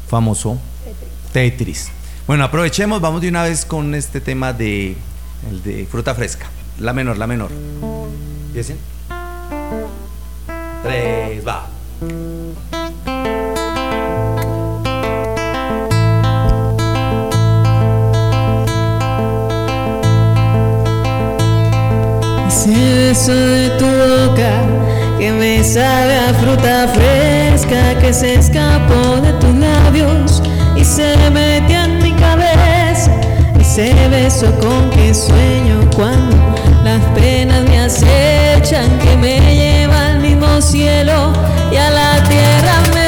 Famoso Tetris. Bueno, aprovechemos, vamos de una vez con este tema de, el de fruta fresca. La menor, la menor. ¿Empiecen? Tres, va. Ese beso de tu boca que me sabe a fruta fresca que se escapó de tus y se metió en mi cabeza. Ese beso con que sueño cuando las penas me acechan, que me lleva al mismo cielo y a la tierra me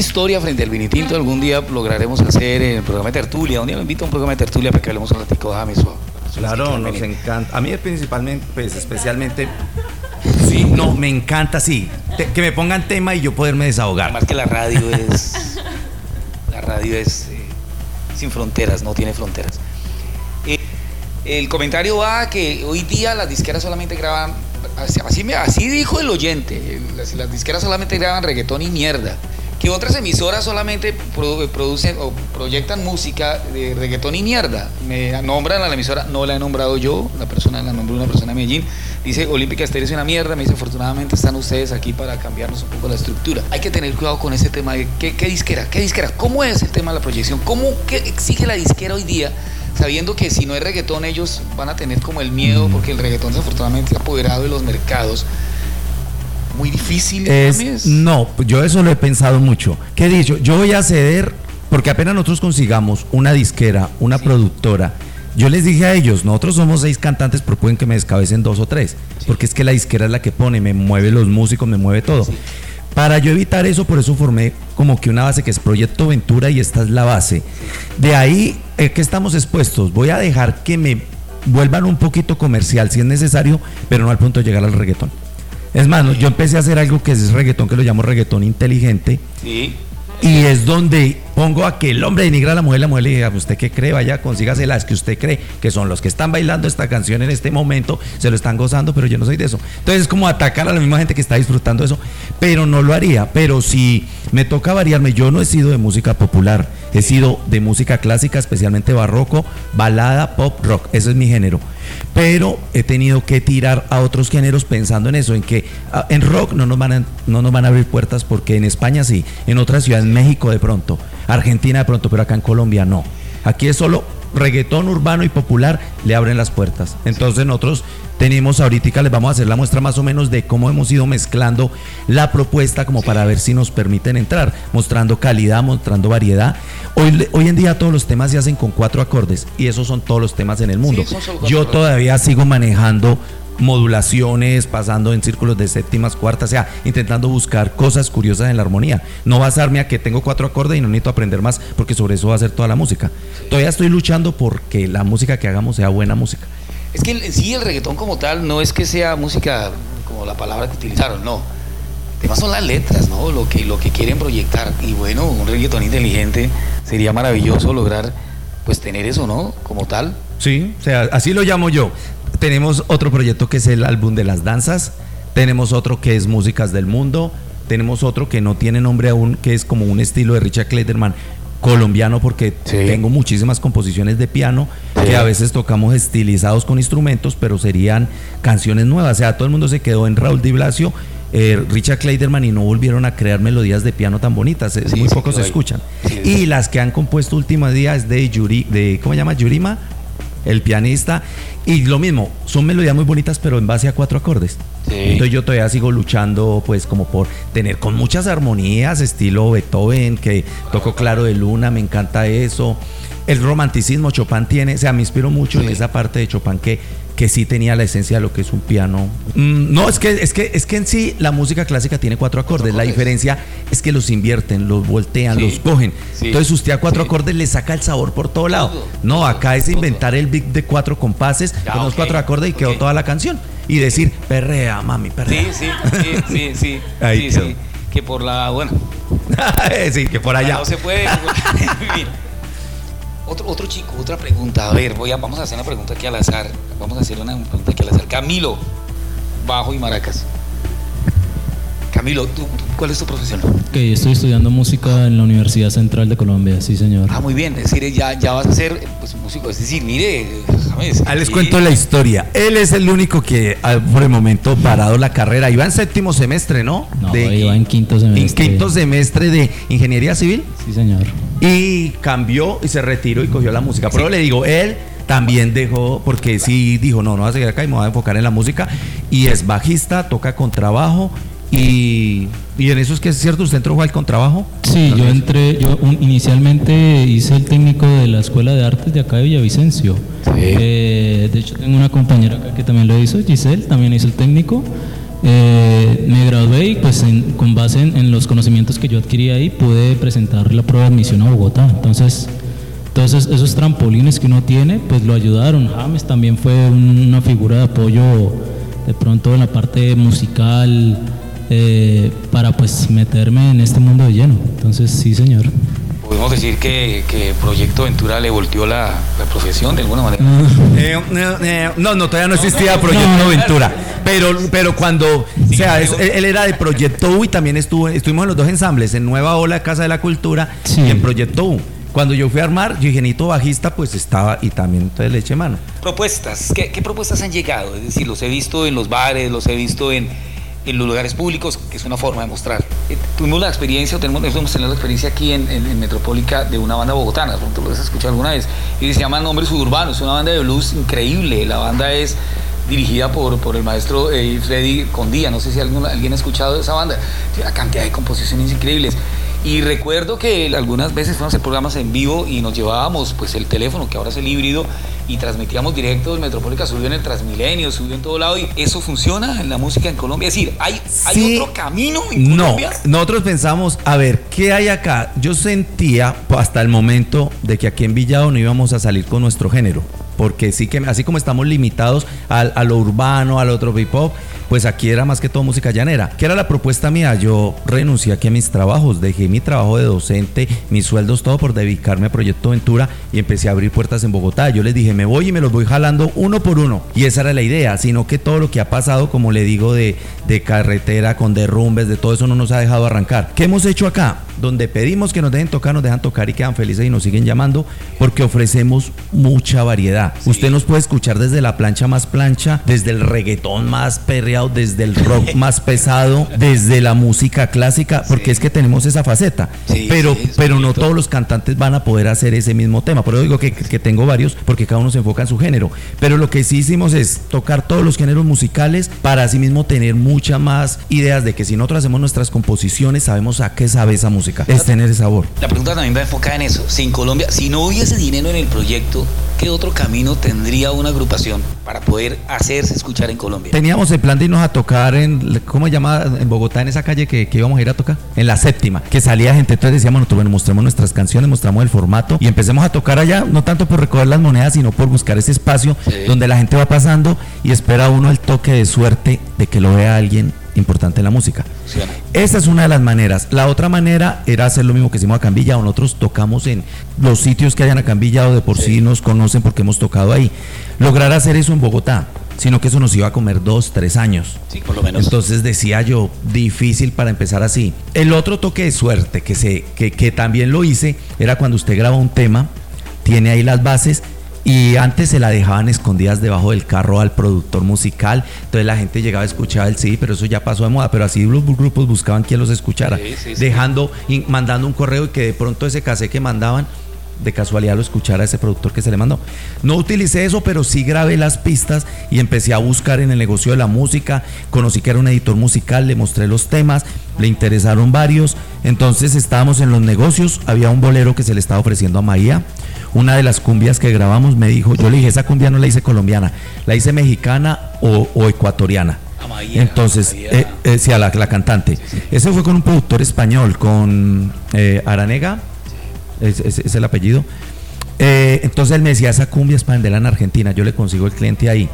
historia frente al vino y tinto, algún día lograremos hacer en el programa de tertulia, un día me invito a un programa de tertulia para que hablemos un ratico de James o- Claro, nos encanta. A mí principalmente, pues especialmente, sí, no, me encanta, sí. Te- que me pongan tema y yo poderme desahogar. Además que la radio es, la radio es eh, sin fronteras, no tiene fronteras. Eh, el comentario va a que hoy día las disqueras solamente graban, así, así dijo el oyente, las, las disqueras solamente graban reggaetón y mierda. Que otras emisoras solamente produ- producen o proyectan música de reggaetón y mierda. Me nombran a la emisora, no la he nombrado yo, la persona la nombró una persona de Medellín. Dice Olímpica Estéreo es una mierda. Me dice, afortunadamente están ustedes aquí para cambiarnos un poco la estructura. Hay que tener cuidado con ese tema de qué, qué disquera, qué disquera, cómo es el tema de la proyección, cómo qué exige la disquera hoy día sabiendo que si no hay reggaetón ellos van a tener como el miedo porque el reggaetón desafortunadamente se ha apoderado de los mercados. Muy difícil. Es, no, yo eso lo he pensado mucho. ¿Qué he dicho? Yo voy a ceder, porque apenas nosotros consigamos una disquera, una productora, yo les dije a ellos, nosotros somos seis cantantes, pero pueden que me descabecen dos o tres, porque es que la disquera es la que pone, me mueve los músicos, me mueve todo. Para yo evitar eso, por eso formé como que una base que es Proyecto Ventura y esta es la base. De ahí eh, que estamos expuestos. Voy a dejar que me vuelvan un poquito comercial si es necesario, pero no al punto de llegar al reggaetón. Es más, yo empecé a hacer algo que es reggaetón, que lo llamo reggaetón inteligente. Sí. Y es donde pongo a que el hombre denigra a la mujer, la mujer le diga, ¿usted qué cree? Vaya, consígase las que usted cree, que son los que están bailando esta canción en este momento, se lo están gozando, pero yo no soy de eso. Entonces es como atacar a la misma gente que está disfrutando eso, pero no lo haría. Pero si me toca variarme, yo no he sido de música popular, he sido de música clásica, especialmente barroco, balada, pop, rock, ese es mi género. Pero he tenido que tirar a otros géneros pensando en eso, en que ah, en rock no nos van a, no nos van a abrir puertas porque en España sí, en otras ciudades, México de pronto, Argentina de pronto, pero acá en Colombia no. Aquí es solo reggaetón urbano y popular le abren las puertas. Entonces nosotros tenemos ahorita, les vamos a hacer la muestra más o menos de cómo hemos ido mezclando la propuesta como para ver si nos permiten entrar, mostrando calidad, mostrando variedad. Hoy, hoy en día todos los temas se hacen con cuatro acordes y esos son todos los temas en el mundo. Yo todavía sigo manejando modulaciones, pasando en círculos de séptimas, cuartas, o sea, intentando buscar cosas curiosas en la armonía. No basarme a que tengo cuatro acordes y no necesito aprender más, porque sobre eso va a ser toda la música. Todavía estoy luchando porque la música que hagamos sea buena música. Es que el- sí, el reggaetón como tal no es que sea música como la palabra que utilizaron, no. El tema son las letras, ¿no? Lo que, lo que quieren proyectar. Y bueno, un reggaetón inteligente sería maravilloso lograr pues tener eso, ¿no? Como tal. Sí, o sea, así lo llamo yo. Tenemos otro proyecto que es el álbum de las danzas, tenemos otro que es músicas del mundo, tenemos otro que no tiene nombre aún, que es como un estilo de Richard Kleiderman colombiano porque tengo muchísimas composiciones de piano que a veces tocamos estilizados con instrumentos, pero serían canciones nuevas. O sea, todo el mundo se quedó en Raúl Di Blasio, eh, Richard Kleiderman y no volvieron a crear melodías de piano tan bonitas. eh, Sí, muy pocos se escuchan. Y las que han compuesto últimos días es de Yuri, de ¿cómo se llama? Yurima, el pianista. Y lo mismo, son melodías muy bonitas, pero en base a cuatro acordes. Sí. Entonces yo todavía sigo luchando, pues, como por tener con muchas armonías, estilo Beethoven, que toco Claro de Luna, me encanta eso. El romanticismo Chopin tiene, o sea, me inspiro mucho en esa parte de Chopin que, que sí tenía la esencia de lo que es un piano. Mm, no, es que, es que, es que en sí la música clásica tiene cuatro acordes. La diferencia es que los invierten, los voltean, Sí. los cogen. Sí. Entonces usted a cuatro acordes le saca el sabor por todo lado. No, acá es inventar el beat de cuatro compases, Ya, con los cuatro acordes y quedó toda la canción. Y decir, perrea, mami, perrea. Sí, sí, [laughs] sí, sí, sí. Ahí sí. Que por la, bueno. [laughs] sí, que por allá. No se puede. [laughs] Otro, otro chico, otra pregunta. A ver, voy a, vamos a hacer una pregunta aquí al azar. Vamos a hacer una pregunta aquí al azar. Camilo, bajo y maracas. Camilo, ¿tú, tú- cuál es tu profesión? Ok, estoy estudiando música en la Universidad Central de Colombia, sí señor. Ah, muy bien. Es decir, ya, ya vas a ser pues, músico. Es decir, mire, James, Ah, les cuento la historia. Él es el único que ah, por el momento parado la carrera. Iba en séptimo semestre, ¿no? No, De- iba en quinto semestre. En quinto semestre de ingeniería civil. Sí señor. Y cambió y se retiró y cogió la música. Pero le digo, él también dejó, porque sí dijo, no, no va a seguir acá y me voy a enfocar en la música. Y es bajista, toca contrabajo Y, y en eso es que es cierto, usted entró al contrabajo. Sí, yo entré, yo un- inicialmente hice el técnico de la Escuela de Artes de acá de Villavicencio. Eh, de hecho, tengo una compañera acá que también lo hizo, Giselle, también hizo el técnico. Eh, me gradué y pues en- con base en, en los conocimientos que yo adquirí ahí pude presentar la prueba de admisión a Bogotá. Entonces, todos esos, trampolines que uno tiene, pues lo ayudaron. James también fue un- una figura de apoyo de pronto en la parte musical eh, para pues meterme en este mundo de lleno. Entonces, sí, señor. Podemos decir que, que Proyecto Ventura le volteó la, la profesión de alguna manera. Eh, eh, eh, no, no, todavía no existía Proyecto Ventura. Pero, pero cuando, o sea, es- él, era de Proyecto U y también estuvo, estuvimos en los dos ensambles, en Nueva Ola, Casa de la Cultura, y en Proyecto U. Cuando yo fui a armar, yo ingenito bajista, pues estaba y también entonces le eché mano. Propuestas, ¿qué, qué propuestas han llegado? Es decir, los he visto en los bares, los he visto en, en los lugares públicos, que es una forma de mostrar. Eh, tuvimos la experiencia, o tenemos, hemos tenido la experiencia aquí en, en- en Metropólica de una banda bogotana, pronto lo has escuchado alguna vez, y se llama Nombre Suburbano, es una banda de blues increíble, la banda es dirigida por, por el maestro eh, Freddy Condía, no sé si alguien, alguien ha escuchado esa banda, tiene una cantidad de composiciones increíbles. Y recuerdo que algunas veces fuimos a hacer programas en vivo y nos llevábamos pues el teléfono, que ahora es el híbrido, y transmitíamos directo el Metropólica, subió en el Transmilenio, subió en todo lado, y eso funciona en la música en Colombia. Es decir, hay, otro camino en No, Colombia. nosotros pensamos, a ver, ¿qué hay acá? Yo sentía pues, hasta el momento de que aquí en Villado no íbamos a salir con nuestro género, porque sí que así como estamos limitados al- a, lo urbano, al otro hip hop, pues aquí era más que todo música llanera. ¿Qué era la propuesta mía? Yo renuncié aquí a mis trabajos, dejé mi trabajo de docente, mis sueldos, todo por dedicarme a Proyecto Ventura y empecé a abrir puertas en Bogotá. Yo les dije, me voy y me los voy jalando uno por uno. Y esa era la idea, sino que todo lo que ha pasado, como le digo, de, de carretera, con derrumbes, de todo eso no nos ha dejado arrancar. ¿Qué hemos hecho acá? Donde pedimos que nos dejen tocar, nos dejan tocar y quedan felices y nos siguen llamando porque ofrecemos mucha variedad. Usted nos puede escuchar desde la plancha más plancha, desde el reggaetón más perreado, desde el rock [laughs] más pesado, desde la música clásica, porque es que tenemos esa faceta. pero pero no todos los cantantes van a poder hacer ese mismo tema. Por eso digo que, que tengo varios, porque cada uno se enfoca en su género. Pero lo que sí hicimos es tocar todos los géneros musicales para así mismo tener muchas más ideas de que si nosotros hacemos nuestras composiciones, sabemos a qué sabe esa música. Es tener ese sabor. La pregunta también va enfocada en eso. Si en Colombia, si no hubiese dinero en el proyecto, ¿qué otro camino tendría una agrupación para poder hacerse escuchar en Colombia? Teníamos el plan de irnos a tocar en, ¿cómo se llama? En Bogotá, en esa calle que, que íbamos a ir a tocar, en la séptima, que salía gente, entonces decíamos nosotros, bueno, mostremos nuestras canciones, mostramos el formato y empecemos a tocar allá, no tanto por recoger las monedas, sino por buscar ese espacio donde la gente va pasando y espera uno el toque de suerte de que lo vea alguien importante en la música. Esa es una de las maneras. La otra manera era hacer lo mismo que hicimos acá en Villado. Nosotros tocamos en los sitios que hayan acá en Villado, de por sí. nos conocen porque hemos tocado ahí. Lograr hacer eso en Bogotá, sino que eso nos iba a comer dos, tres años. Sí, por lo menos. Entonces decía yo, difícil para empezar así. El otro toque de suerte que, se, que, que también lo hice era cuando usted graba un tema, tiene ahí las bases y antes se la dejaban escondidas debajo del carro al productor musical. Entonces la gente llegaba a escuchar el sí, pero eso ya pasó de moda. Pero así los grupos buscaban quien los escuchara. Sí, sí, sí. dejando, mandando un correo y que de pronto ese cassette que mandaban de casualidad lo escuchara ese productor que se le mandó. No utilicé eso, pero sí grabé las pistas y empecé a buscar en el negocio de la música. Conocí que era un editor musical, le mostré los temas, le interesaron varios. Entonces estábamos en los negocios, había un bolero que se le estaba ofreciendo a María. Una de las cumbias que grabamos me dijo, yo le dije, esa cumbia no la hice colombiana, la hice mexicana o, o ecuatoriana. Entonces, eh, eh, sí, a la, la cantante. Ese fue con un productor español, con eh, Aranega, es, es- es el apellido. Eh, entonces él me decía, esa cumbia es para venderla en Argentina, yo le consigo el cliente ahí.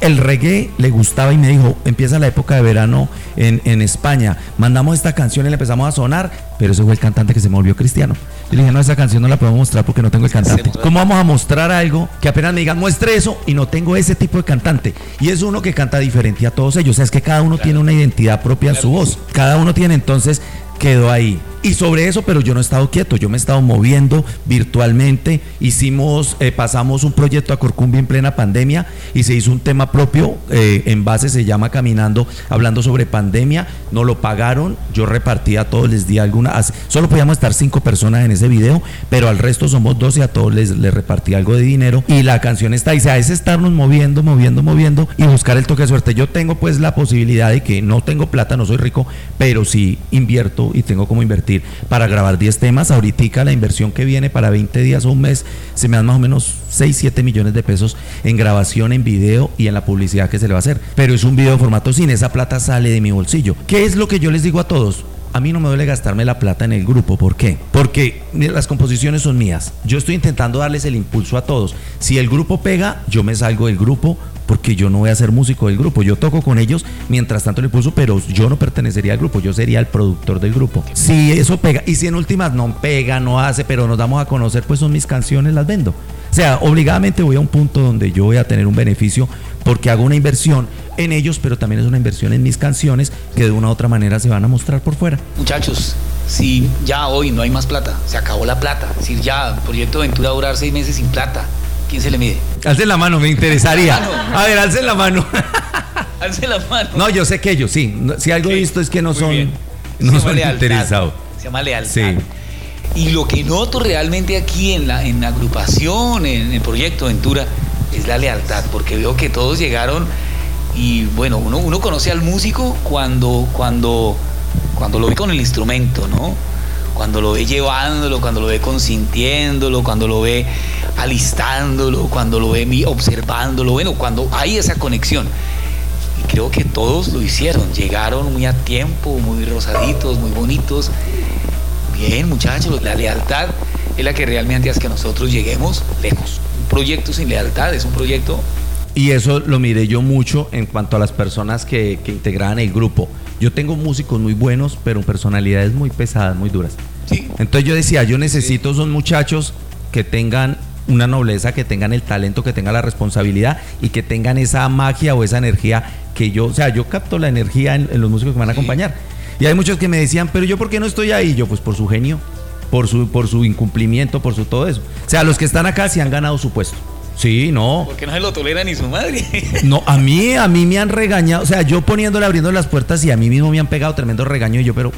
El reggae le gustaba y me dijo, empieza la época de verano en, en España, mandamos esta canción y le empezamos a sonar, pero ese fue el cantante que se me volvió cristiano. Yo le dije, no, esa canción no la podemos mostrar porque no tengo el cantante. ¿Cómo vamos a mostrar algo que apenas me digan, muestre eso y no tengo ese tipo de cantante? Y es uno que canta diferente a todos ellos, o sea, es que cada uno tiene una identidad propia en su voz, cada uno tiene entonces quedó ahí. Y sobre eso, pero yo no he estado quieto, yo me he estado moviendo virtualmente. Hicimos, eh, pasamos un proyecto a Corcumbi en plena pandemia y se hizo un tema propio, eh, en base se llama Caminando, hablando sobre pandemia. No lo pagaron, yo repartí a todos, les di alguna, solo podíamos estar cinco personas en ese video, pero al resto somos 12, a todos les, les repartí algo de dinero. Y la canción está, y sea, es estarnos moviendo, moviendo, moviendo y buscar el toque de suerte. Yo tengo pues la posibilidad de que no tengo plata, no soy rico, pero sí invierto y tengo como invertir para grabar 10 temas. Ahorita la inversión que viene para 20 días o un mes se me dan más o menos 6, 7 millones de pesos en grabación, en video y en la publicidad que se le va a hacer. Pero es un video de formato cine, esa plata sale de mi bolsillo. ¿Qué es lo que yo les digo a todos? A mí no me duele gastarme la plata en el grupo. ¿Por qué? Porque las composiciones son mías. Yo estoy intentando darles el impulso a todos. Si el grupo pega, yo me salgo del grupo porque yo no voy a ser músico del grupo. Yo toco con ellos mientras tanto el impulso, pero yo no pertenecería al grupo. Yo sería el productor del grupo. Si eso pega, y si en últimas no pega, no hace, pero nos damos a conocer, pues son mis canciones, las vendo. O sea, obligadamente voy a un punto donde yo voy a tener un beneficio porque hago una inversión en ellos, pero también es una inversión en mis canciones que de una u otra manera se van a mostrar por fuera. Muchachos, si ya hoy no hay más plata, se acabó la plata, es decir, ya el proyecto de aventura va a durar seis meses sin plata, ¿quién se le mide? Alcen la mano, me interesaría. A ver, alcen la mano. [laughs] Alce la mano. No, yo sé que ellos, sí. No, Si algo he visto es que no Muy son, bien. No son interesados. Se llama lealtad. Sí. Y lo que noto realmente aquí en la, en la agrupación, en el proyecto Ventura, es la lealtad, porque veo que todos llegaron y bueno, uno, uno conoce al músico cuando, cuando, cuando lo ve con el instrumento, ¿no? Cuando lo ve llevándolo, cuando lo ve consintiéndolo, cuando lo ve alistándolo, cuando lo ve observándolo, bueno, cuando hay esa conexión. Y creo que todos lo hicieron, llegaron muy a tiempo, muy rosaditos, muy bonitos. Bien, muchachos, la lealtad es la que realmente hace que nosotros lleguemos lejos. Un proyecto sin lealtad es un proyecto Y eso lo miré yo mucho en cuanto a las personas que, que integraban el grupo. Yo tengo músicos muy buenos, pero personalidades muy pesadas, muy duras. Entonces yo decía, yo necesito son muchachos que tengan una nobleza, que tengan el talento, que tengan la responsabilidad y que tengan esa magia o esa energía que yo, o sea, yo capto la energía en, en los músicos que me van a acompañar. Y hay muchos que me decían, pero yo por qué no estoy ahí? Yo, pues por su genio, por su, por su incumplimiento, por su todo eso. O sea, los que están acá sí han ganado su puesto. Sí, no. porque no se lo tolera ni su madre. [laughs] No, a mí, a mí me han regañado, o sea, yo poniéndole, abriendo las puertas y a mí mismo me han pegado tremendo regaño y yo, pero,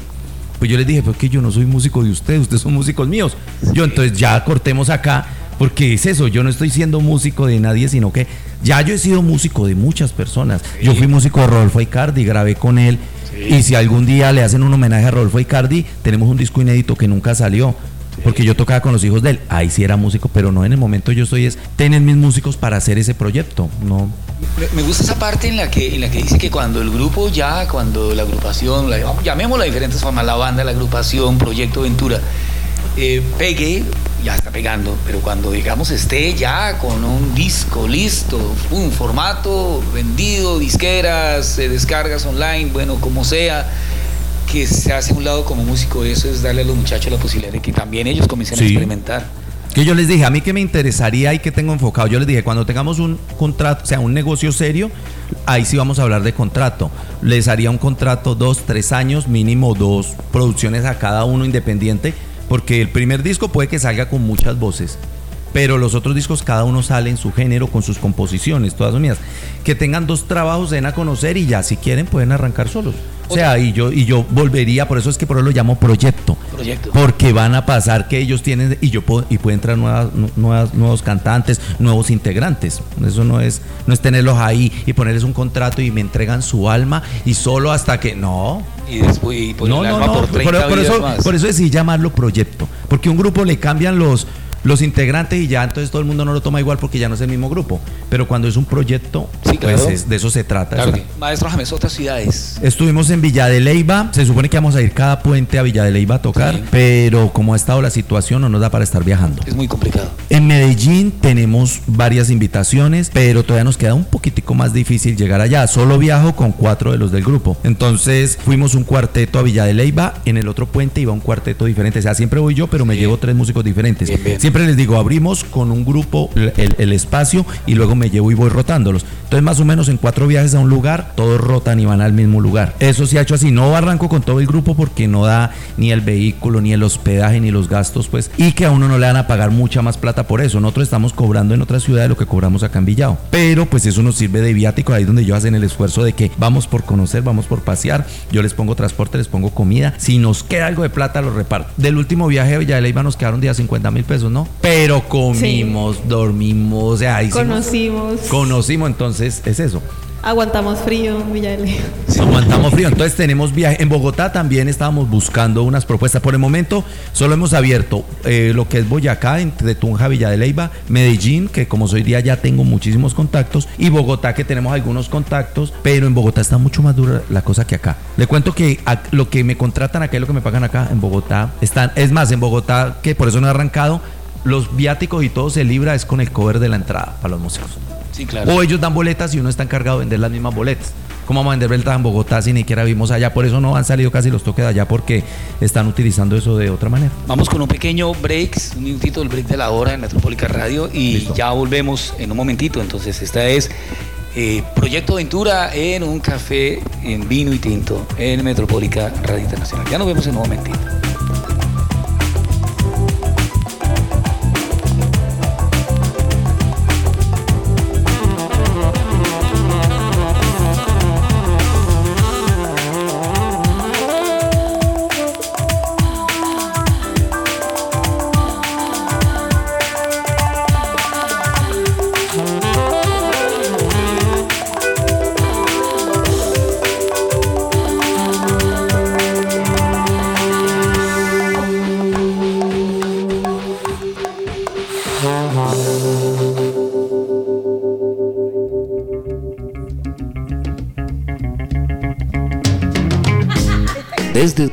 pues yo les dije, pues que yo no soy músico de ustedes, ustedes son músicos míos. Yo entonces ya cortemos acá, porque es eso, yo no estoy siendo músico de nadie, sino que ya yo he sido músico de muchas personas. Yo fui músico de Rodolfo Icardi, grabé con él. Y si algún día le hacen un homenaje a Rodolfo Icardi, tenemos un disco inédito que nunca salió. Porque yo tocaba con los hijos de él. Ahí sí era músico, pero no en el momento yo soy es tener mis músicos para hacer ese proyecto. No, Me- gusta esa parte en la que en la que dice que cuando el grupo ya, cuando la agrupación, la, llamémosla de diferentes formas, la banda, la agrupación, Proyecto Ventura, eh, pegue, ya está pegando, pero cuando digamos esté ya con un disco listo, un formato vendido, disqueras, eh, descargas online, bueno, como sea, que se hace a un lado como músico, eso es darle a los muchachos la posibilidad de que también ellos comiencen a experimentar. Que yo les dije, a mí que me interesaría y que tengo enfocado, yo les dije, cuando tengamos un contrato, o sea, un negocio serio, ahí sí vamos a hablar de contrato. Les haría un contrato dos, tres años, mínimo dos producciones a cada uno independiente, porque el primer disco puede que salga con muchas voces, pero los otros discos cada uno sale en su género, con sus composiciones, todas son mías. Que tengan dos trabajos, den a conocer y ya si quieren pueden arrancar solos. O sea, y yo, y yo volvería, por eso es que por eso lo llamo proyecto. Proyecto. Porque van a pasar que ellos tienen y yo puedo, y pueden entrar nuevas, nu- nuevas, nuevos cantantes, nuevos integrantes. Eso no es, no es tenerlos ahí y ponerles un contrato y me entregan su alma y solo hasta que no. Y después y por No, no, no, por por, 30 por vidas eso, más. por eso decidí llamarlo proyecto. Porque un grupo le cambian los, los integrantes y ya entonces todo el mundo no lo toma igual porque ya no es el mismo grupo. Pero cuando es un proyecto, Sí, pues es- de eso se trata. Claro Eso- que- Maestro James, otras ciudades. Estuvimos en Villa de Leyva, se supone que vamos a ir cada puente a Villa de Leyva a tocar, pero como ha estado la situación no nos da para estar viajando. Es muy complicado. En Medellín tenemos varias invitaciones, pero todavía nos queda un poquitico más difícil llegar allá. Solo viajo con cuatro de los del grupo. Entonces fuimos un cuarteto a Villa de Leyva, en el otro puente iba un cuarteto diferente. O sea, siempre voy yo, pero me llevo tres músicos diferentes. Siempre siempre les digo, abrimos con un grupo el, espacio y luego me llevo y voy rotándolos. Entonces, más o menos en cuatro viajes a un lugar, todos rotan y van al mismo lugar. Eso se ha hecho así. No arranco con todo el grupo porque no da ni el vehículo, ni el hospedaje, ni los gastos, pues. Y que a uno no le van a pagar mucha más plata por eso. Nosotros estamos cobrando en otra ciudad de lo que cobramos acá en Villao. Pero pues eso nos sirve de viático ahí donde ellos hacen el esfuerzo de que vamos por conocer, vamos por pasear. Yo les pongo transporte, les pongo comida. Si nos queda algo de plata, lo reparto. Del último viaje a Villa de Leyva nos quedaron día 50 mil pesos, ¿no? Pero comimos, dormimos, o sea, hicimos- Conocimos. Conocimos, entonces es eso. Aguantamos frío, Villaleo. Aguantamos frío. Entonces tenemos viaje. En Bogotá también estábamos buscando unas propuestas. Por el momento solo hemos abierto eh, lo que es Boyacá, entre Tunja, Villa de Leyva, Medellín, que como soy día ya tengo muchísimos contactos, y Bogotá, que tenemos algunos contactos, pero en Bogotá está mucho más dura la cosa que acá. Le cuento que lo que me contratan acá y lo que me pagan acá en Bogotá están, es más, en Bogotá, que por eso no he arrancado, los viáticos y todo se libra es con el cover de la entrada para los músicos. Sí, claro. O ellos dan boletas y uno está encargado de vender las mismas boletas. ¿Cómo vamos a vender boletas en Bogotá si ni siquiera vimos allá? Por eso no han salido casi los toques de allá porque están utilizando eso de otra manera. Vamos con un pequeño break, un minutito del break de la hora en Metropólica Radio y ya volvemos en un momentito. Entonces, esta es eh, Proyecto Aventura en un café en vino y tinto en Metropólica Radio Internacional. Ya nos vemos en un momentito.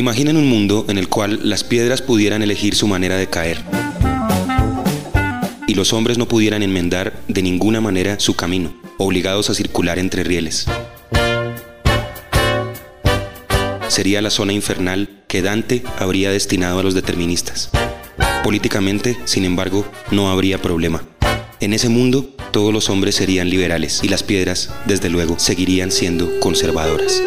Imaginen un mundo en el cual las piedras pudieran elegir su manera de caer y los hombres no pudieran enmendar de ninguna manera su camino, obligados a circular entre rieles. Sería la zona infernal que Dante habría destinado a los deterministas. Políticamente, sin embargo, no habría problema. En ese mundo, todos los hombres serían liberales y las piedras, desde luego, seguirían siendo conservadoras.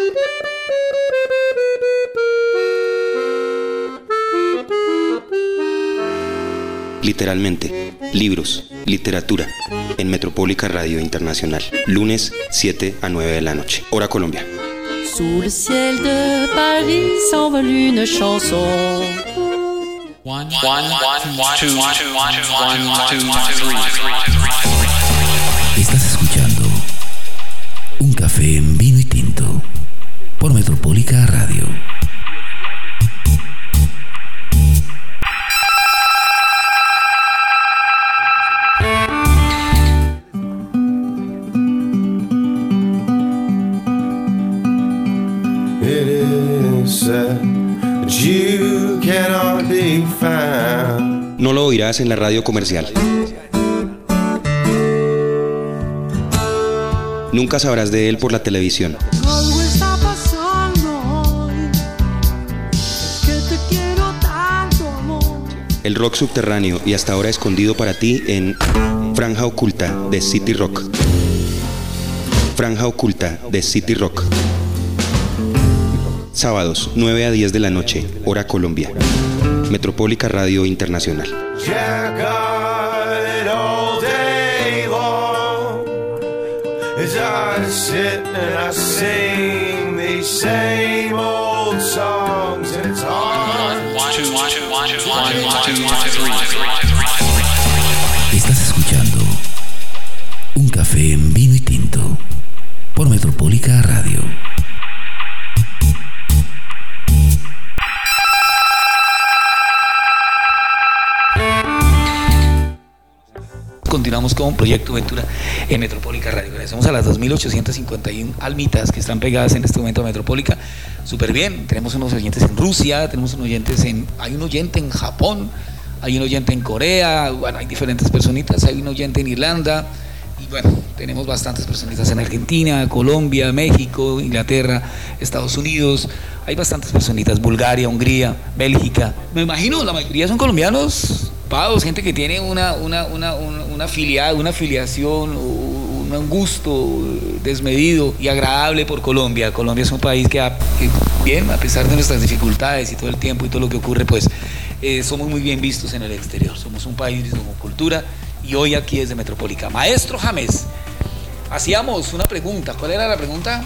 Literalmente, libros, literatura, en Metropólica Radio Internacional, lunes 7 a 9 de la noche, hora Colombia. Sous le ciel de Paris s'envole une chanson. Estás en la radio comercial. Nunca sabrás de él por la televisión. El rock subterráneo y hasta ahora escondido para ti en Franja Oculta de City Rock. Franja Oculta de City Rock. Sábados, 9 a 10 de la noche, hora Colombia. Metropólica Radio Internacional. Eyed all day long. As continuamos con Proyecto Ventura en Metropólica Radio. Agradecemos a las 2.851 almitas que están pegadas en este momento a Metropólica. Súper bien, tenemos unos oyentes en Rusia, tenemos unos oyentes en... Hay un oyente en Japón, hay un oyente en Corea, bueno, hay diferentes personitas, hay un oyente en Irlanda, y bueno, tenemos bastantes personitas en Argentina, Colombia, México, Inglaterra, Estados Unidos, hay bastantes personitas, Bulgaria, Hungría, Bélgica. Me imagino, la mayoría son colombianos, pagos, gente que tiene una, una, una, una, afiliada, una afiliación, un, gusto desmedido y agradable por Colombia. Colombia es un país que, bien, a pesar de nuestras dificultades y todo el tiempo y todo lo que ocurre, pues eh, somos muy bien vistos en el exterior. Somos un país con cultura y hoy aquí desde Metropólica. Maestro James, hacíamos una pregunta. ¿Cuál era la pregunta?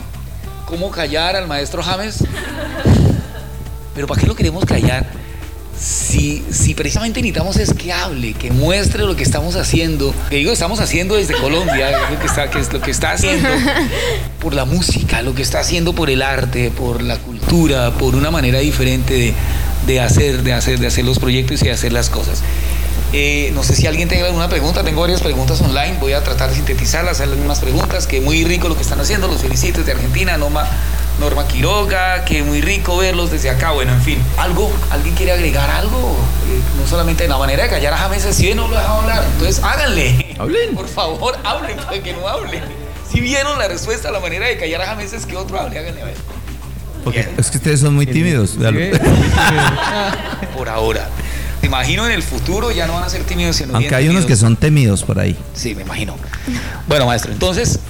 ¿Cómo callar al maestro James? Pero ¿para qué lo queremos callar? Si, si precisamente necesitamos es que hable, que muestre lo que estamos haciendo, que digo estamos haciendo desde Colombia, lo que está, haciendo por la música, lo que está haciendo por el arte, por la cultura, por una manera diferente de hacer, de hacer, de hacer los proyectos y de hacer las cosas. Eh, no sé si alguien tenga alguna pregunta, tengo varias preguntas online, voy a tratar de sintetizarlas, hacer las mismas preguntas, que muy rico lo que están haciendo, los felicito desde Argentina, Norma, Norma Quiroga, que muy rico verlos desde acá, bueno, en fin, algo, alguien quiere agregar algo, Eh, no solamente la manera de callar a James si no lo dejado hablar, entonces háganle, hablen, por favor, hablen para que no hable. Si vieron la respuesta, la manera de callar a James es que otro hable, háganle a ver. Porque es que ustedes son muy tímidos. véalo. [laughs] Por ahora. Me imagino en el futuro ya no van a ser tímidos, sino Aunque bien hay unos que son temidos por ahí. Sí, me imagino. Bueno, maestro, entonces,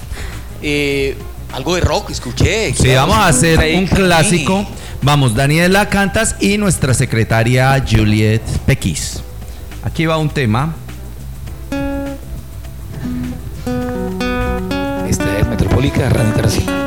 eh, algo de rock, escuché. Sí, claro, vamos a hacer un clásico. Vamos, Daniela Cantas y nuestra secretaria Juliet Pequis. Aquí va un tema. Esta es Metropólica Radio Internacional.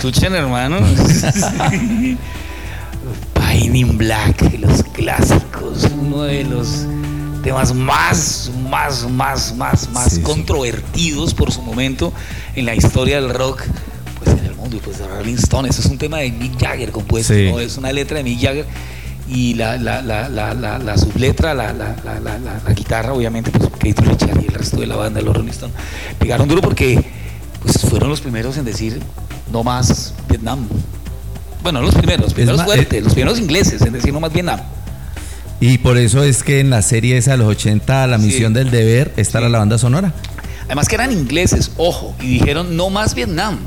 Rolling Stones escuchen, hermano. [laughs] Pain in Black, los clásicos, uno de los temas más, más, más, más, más controvertidos por su momento en la historia del rock, pues en el mundo, y pues de Rolling Stones. Es un tema de Mick Jagger compuesto, Sí. ¿no? es una letra de Mick Jagger y la, la, la, la, subletra, la, guitarra, obviamente, pues Keith Richard y el resto de la banda de los Rolling Stones pegaron duro porque pues, fueron los primeros en decir no más Vietnam. Bueno, los primeros, los primeros fuertes, los primeros ingleses en decir no más Vietnam. Y por eso es que en la serie esa de los 80, La Misión del Deber, está la banda sonora. Además que eran ingleses, ojo, y dijeron no más Vietnam.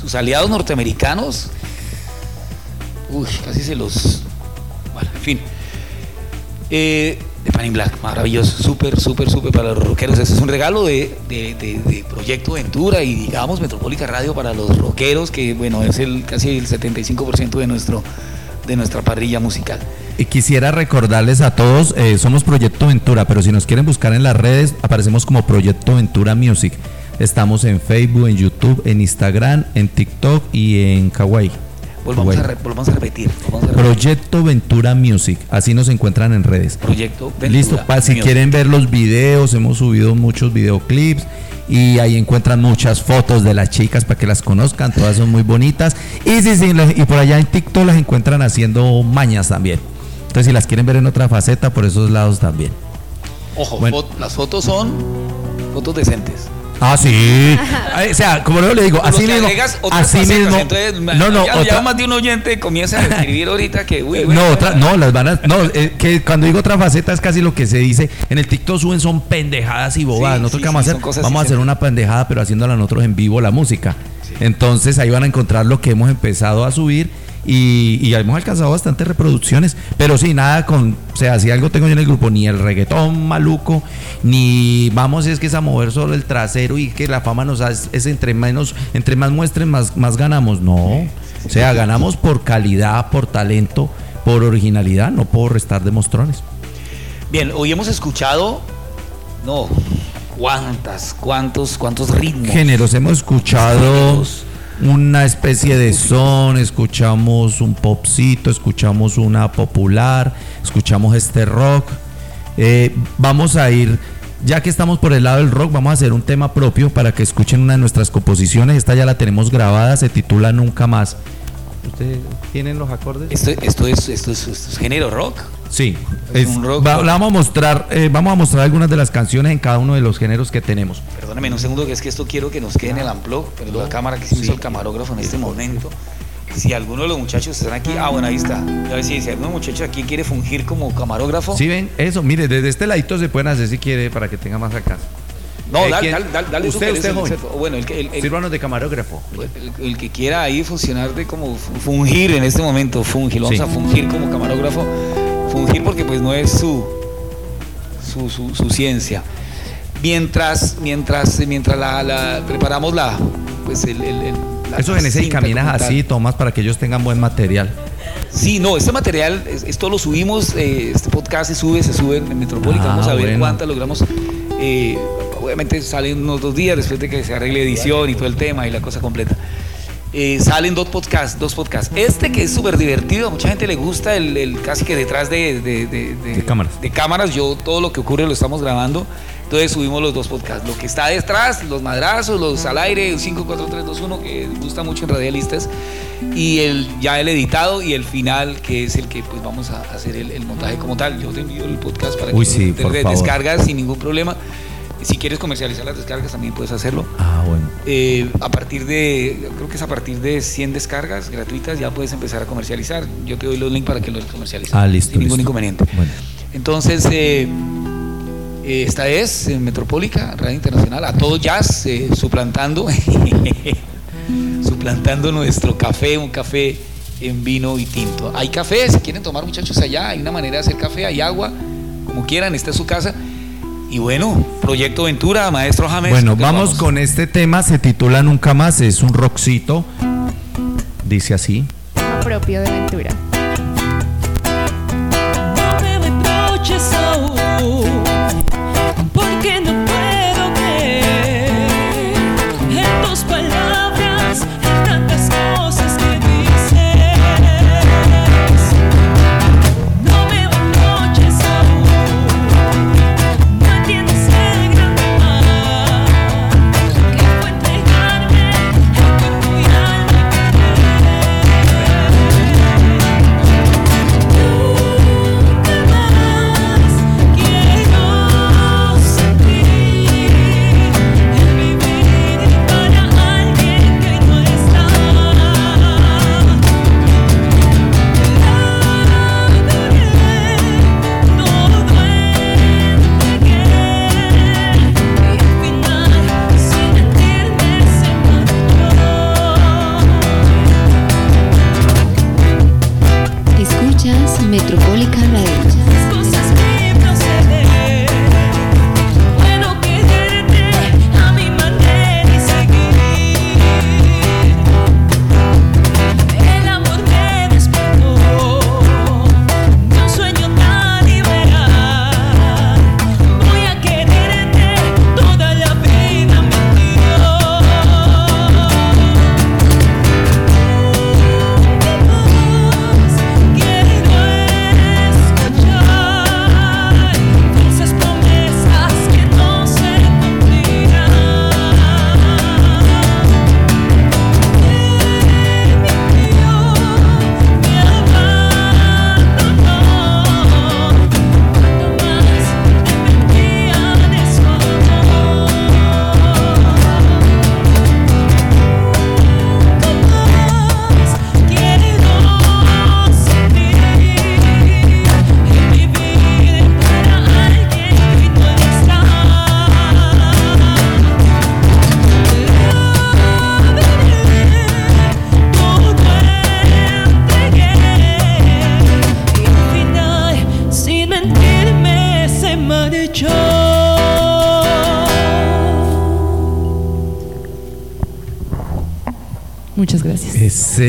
Sus aliados norteamericanos, uy, casi se los... Bueno, en fin. Eh, in Black, maravilloso, súper, súper, súper para los rockeros. Ese es un regalo de, de- Proyecto Ventura y digamos Metropólica Radio para los rockeros, que bueno, es el casi el 75% de, nuestro, de nuestra parrilla musical. Y quisiera recordarles a todos, eh, somos Proyecto Ventura, pero si nos quieren buscar en las redes, aparecemos como Proyecto Ventura Music. Estamos en Facebook, en YouTube, en Instagram, en TikTok y en Kawaii. Volvamos, a, re- volvamos a repetir. volvamos a repetir. Proyecto Ventura Music, así nos encuentran en redes. Proyecto Ventura Listo, pa, si Music. quieren ver los videos, hemos subido muchos videoclips y ahí encuentran muchas fotos de las chicas para que las conozcan, todas son muy bonitas. Y, sí, sí, y por allá en TikTok las encuentran haciendo mañas también. Entonces, si las quieren ver en otra faceta, por esos lados también. Ojo, Bueno. fo- las fotos son fotos decentes. Ah, sí. [laughs] O sea, como luego le digo, así mismo. Así mismo. entonces, no, no, ya, ya otra- más de un oyente comienza a escribir ahorita que, uy, no, otra, no, las van a. No, eh, que cuando digo otra faceta es casi lo que se dice. En el TikTok suben son pendejadas y bobadas. Sí, nosotros sí, qué vamos sí, a son hacer? Vamos a hacer una pendejada, pero haciéndola nosotros en vivo la música. Entonces ahí van a encontrar lo que hemos empezado a subir. Y, y hemos alcanzado bastantes reproducciones, pero sí, nada con, o sea, si algo tengo yo en el grupo, ni el reggaetón maluco, ni vamos es que es a mover solo el trasero y que la fama nos hace, es entre menos, entre más muestren, más, más ganamos. No, o sea, ganamos por calidad, por talento, por originalidad, no por restar de mostrones. Bien, hoy hemos escuchado, no, cuántas, cuántos, cuántos ritmos. Géneros, hemos escuchado una especie de son, escuchamos un popcito, escuchamos una popular, escuchamos este rock. Eh, vamos a ir, ya que estamos por el lado del rock, vamos a hacer un tema propio para que escuchen una de nuestras composiciones. Esta ya la tenemos grabada, se titula Nunca más. ¿Ustedes tienen los acordes? Esto, esto, es, esto, es, esto es género rock. Sí, Es es- un rock va- la vamos a mostrar, eh, vamos a mostrar algunas de las canciones en cada uno de los géneros que tenemos. Perdóname un segundo, que es que esto quiero que nos quede en el unplug, pero la cámara que se me hizo el camarógrafo en este momento. Si alguno de los muchachos están aquí, ah, bueno, ahí está. A ver si, si alguno muchachos aquí quiere fungir como camarógrafo. Sí, ven, eso, mire, desde este ladito se pueden hacer si quiere para que tenga más acá. No, Eh, dale, dale, dale, dale Usted, usted, joven. Bueno, el el, el- Sírvanos de camarógrafo. el- el que quiera ahí funcionar de como fu- fungir en este momento, fungir, vamos Sí. a fungir como camarógrafo, porque pues no es su, su, su, su ciencia. Mientras, mientras, mientras la, la- preparamos la, pues el, el- el- la Eso en ese y caminas así, tomas para que ellos tengan buen material. Sí, no, este material, es- esto lo subimos, eh, este podcast se sube, se sube en Metropólica, Ah, vamos a ver bueno. cuántas logramos. eh, obviamente salen unos dos días después de que se arregle edición y todo el tema y la cosa completa. Eh, salen dos podcasts, dos podcasts. Este que es súper divertido, a mucha gente le gusta el, el casi que detrás de, de- de- de- cámaras. de cámaras, yo todo lo que ocurre lo estamos grabando. Entonces subimos los dos podcasts. Lo que está detrás, los madrazos, los al aire, 5, 4, 3, 2, 1, que gusta mucho en radialistas. Y el, ya el editado y el final, que es el que pues vamos a hacer el, el montaje como tal. Yo te envío el podcast para Uy, que sí, te descargas sin ningún problema. Si quieres comercializar las descargas también puedes hacerlo. Ah, bueno. Eh, a partir de, creo que es a partir de 100 descargas gratuitas ya puedes empezar a comercializar. Yo te doy los links para que los comercialices. Ah, listo, Sin ningún inconveniente. Entonces, eh, eh, esta es Metropólica, Radio Internacional, a todo jazz, eh, suplantando, [laughs] suplantando nuestro café, un café en vino y tinto. Hay café, si quieren tomar muchachos allá, hay una manera de hacer café, hay agua, como quieran, esta es su casa. Y bueno, Proyecto Ventura, Maestro James. Bueno, ¿dónde vamos con este tema, se titula Nunca más, es un rockcito. Dice así. propio de Ventura.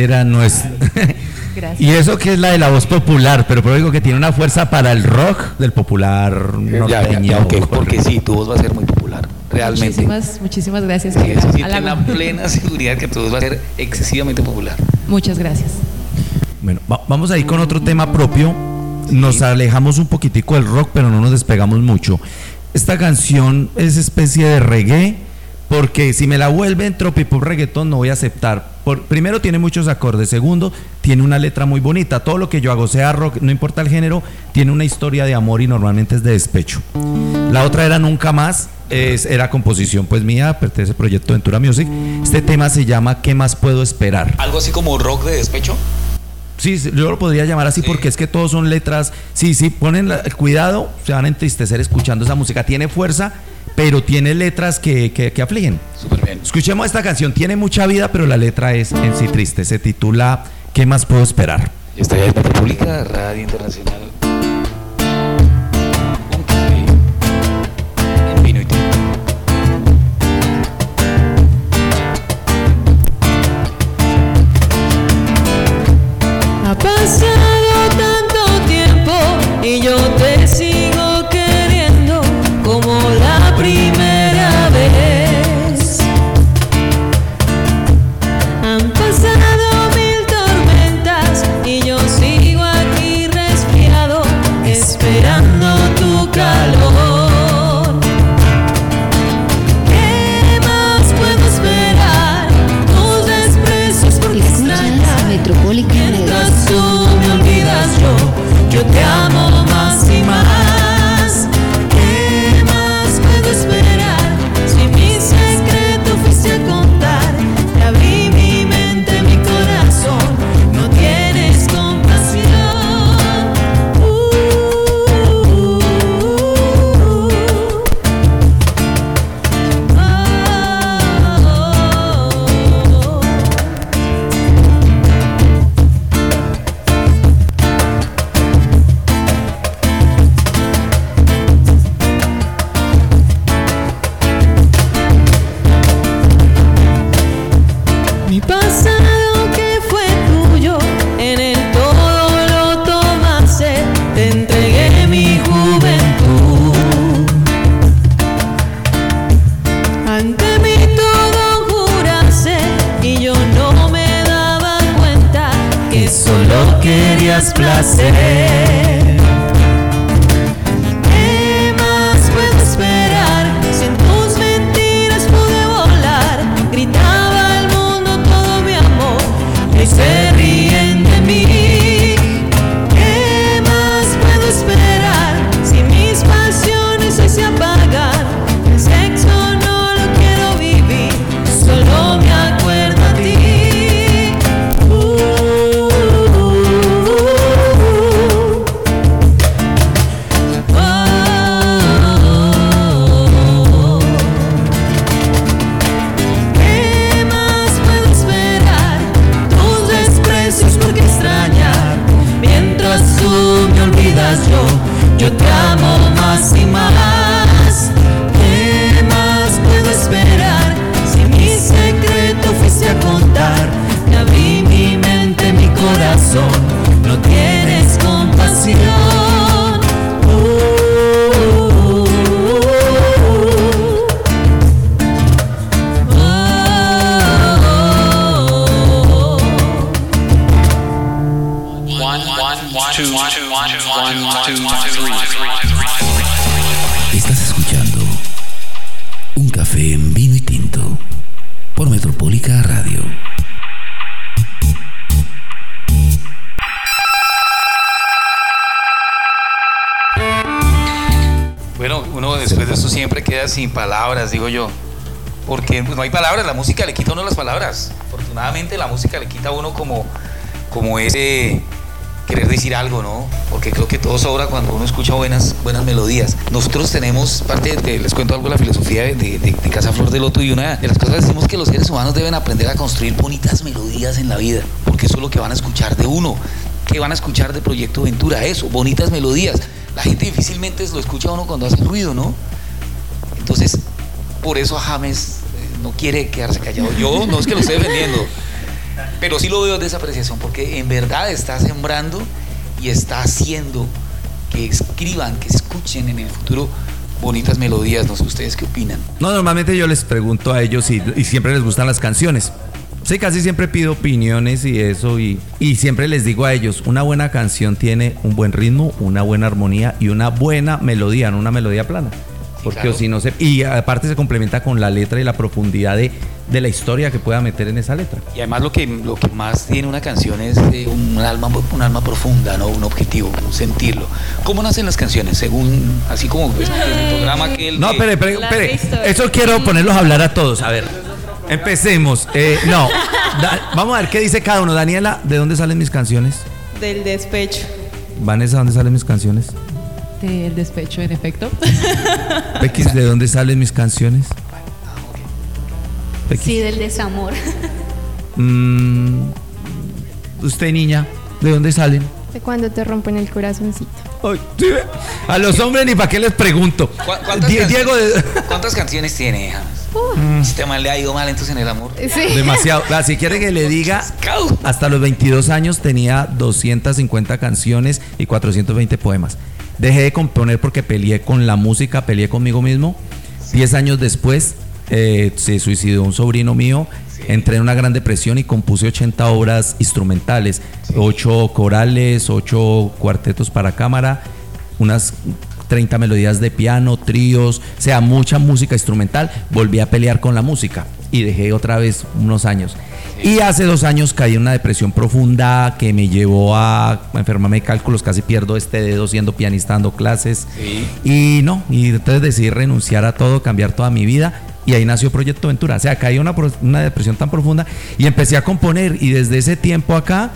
Era nuestra. [laughs] Gracias. Y eso que es la de la voz popular, pero por digo que tiene una fuerza para el rock del popular ya, norteño. ya, ok, porque sí, tu voz va a ser muy popular, realmente. Muchísimas, muchísimas gracias. Sí, eso sí, la plena seguridad que tu voz va a ser excesivamente popular. Muchas gracias. Bueno, va- vamos a ir con otro tema propio. Nos alejamos un poquitico del rock, pero no nos despegamos mucho. Esta canción es especie de reggae, porque si me la vuelven tropipop reggaeton no voy a aceptar. Por, primero tiene muchos acordes, segundo tiene una letra muy bonita. Todo lo que yo hago, sea rock, no importa el género, tiene una historia de amor y normalmente es de despecho. La otra era Nunca Más, es- era composición pues mía, pertenece al proyecto Ventura Music. Este tema se llama ¿Qué más puedo esperar? Algo así como rock de despecho. Sí, yo lo podría llamar así porque es que todos son letras. Sí, sí, ponen la- cuidado, se van a entristecer escuchando esa música. Tiene fuerza, pero tiene letras que, que, que afligen. Súper bien. Escuchemos esta canción, tiene mucha vida, pero la letra es en sí triste. Se titula ¿Qué más puedo esperar? Esta es República Radio Internacional. Nosotros tenemos parte de, les cuento algo de la filosofía de, Casa Flor de Loto y una de las cosas que decimos que los seres humanos deben aprender a construir bonitas melodías en la vida, porque eso es lo que van a escuchar de uno. ¿Qué van a escuchar de Proyecto Ventura? Eso, bonitas melodías. La gente difícilmente lo escucha uno cuando hace ruido, ¿no? Entonces, por eso James eh, no quiere quedarse callado. Yo no es que lo esté defendiendo. Pero sí lo veo de esa porque en verdad está sembrando y está haciendo que escriban, que escuchen en el futuro bonitas melodías. No sé ustedes qué opinan. No, normalmente yo les pregunto a ellos y, y siempre les gustan las canciones. Sí, casi siempre pido opiniones y eso y, y siempre les digo a ellos, una buena canción tiene un buen ritmo, una buena armonía y una buena melodía, no una melodía plana. Porque claro. si no se... Y aparte se complementa con la letra y la profundidad de, de la historia que pueda meter en esa letra. Y además lo que, lo que más tiene una canción es eh, un, alma, un alma profunda, ¿no? un objetivo, un sentirlo. ¿Cómo nacen las canciones? Según, así como pues, el programa que No, espere, espere, espere. Eso quiero ponerlos a hablar a todos. A ver, empecemos. Eh, no, Da- vamos a ver qué dice cada uno. Daniela, ¿de dónde salen mis canciones? Del despecho. Vanessa, ¿dónde salen mis canciones? El despecho, en efecto. Becky, ¿de dónde salen mis canciones? Sí, del desamor. Mm, usted, niña, ¿de dónde salen? De cuando te rompen el corazoncito. Ay, ¿sí ve? A los hombres ni para qué les pregunto. ¿Cu- ¿Cuántas, Die- Diego, de- ¿cuántas canciones tiene, James? Mm. Este mal le ha ido mal entonces en el amor. Demasiado. Ah, si quiere que le diga, hasta los 22 años tenía 250 canciones y 420 poemas. Dejé de componer porque peleé con la música, peleé conmigo mismo. 10 años después eh, se suicidó un sobrino mío. Entré en una gran depresión y compuse 80 obras instrumentales, 8 corales, 8 cuartetos para cámara, unas 30 melodías de piano, tríos, o sea, mucha música instrumental. Volví a pelear con la música y dejé otra vez unos años. Y hace dos años caí en una depresión profunda que me llevó a enfermarme de cálculos, casi pierdo este dedo siendo pianista dando clases. Y no, y entonces decidí renunciar a todo, cambiar toda mi vida. Y ahí nació Proyecto Ventura. O sea, caí una, una depresión tan profunda y empecé a componer. Y desde ese tiempo acá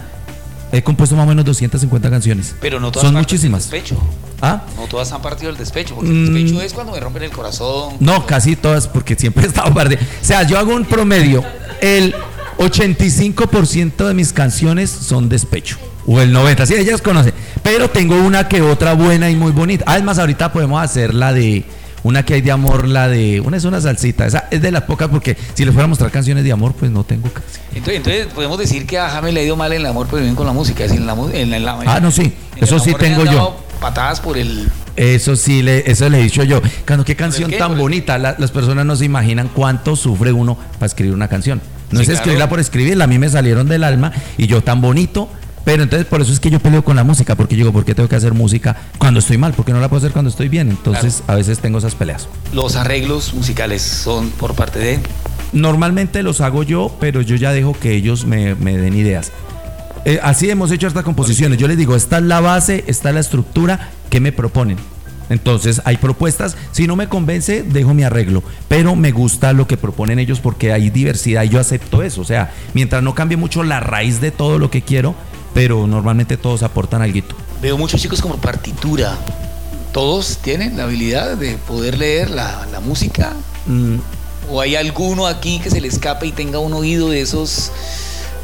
he compuesto más o menos 250 canciones. Pero no todas Son muchísimas. despecho. ¿Ah? No todas han partido del despecho, porque Mm. el despecho es cuando me rompen el corazón. No, casi todas, porque siempre [laughs] he estado parte. O sea, yo hago un promedio. El 85% de mis canciones son despecho. O el 90%, sí, ellas conocen. Pero tengo una que otra buena y muy bonita. Además, ahorita podemos hacer la de. Una que hay de amor, la de. Una es una salsita. Esa es de las pocas, porque si les fuera a mostrar canciones de amor, pues no tengo casi. Entonces, entonces podemos decir que a James le ha ido mal en el amor, pero bien con la música. Es en la, en la- en la- Ah, no, sí. Eso sí tengo yo. Patadas por el. Eso sí, le, eso le he dicho yo. Cuando qué canción qué? tan ¿Por el- bonita. La- las personas no se imaginan cuánto sufre uno para escribir una canción. No Sí, es claro. escribirla por escribirla, a mí me salieron del alma y yo tan bonito. Pero entonces por eso es que yo peleo con la música, porque digo, ¿por qué tengo que hacer música cuando estoy mal? Porque no la puedo hacer cuando estoy bien. Entonces a veces tengo esas peleas. Los arreglos musicales son por parte de. Normalmente los hago yo, pero yo ya dejo que ellos me, me den ideas. Eh, así hemos hecho estas composiciones. Yo les digo, esta es la base, esta es la estructura, ¿qué me proponen? Entonces hay propuestas, si no me convence, dejo mi arreglo, pero me gusta lo que proponen ellos porque hay diversidad y yo acepto eso. O sea, mientras no cambie mucho la raíz de todo lo que quiero, pero normalmente todos aportan algo. Veo muchos chicos como partitura. Todos tienen la habilidad de poder leer la, la música. Mm, ¿O hay alguno aquí que se le escape y tenga un oído de esos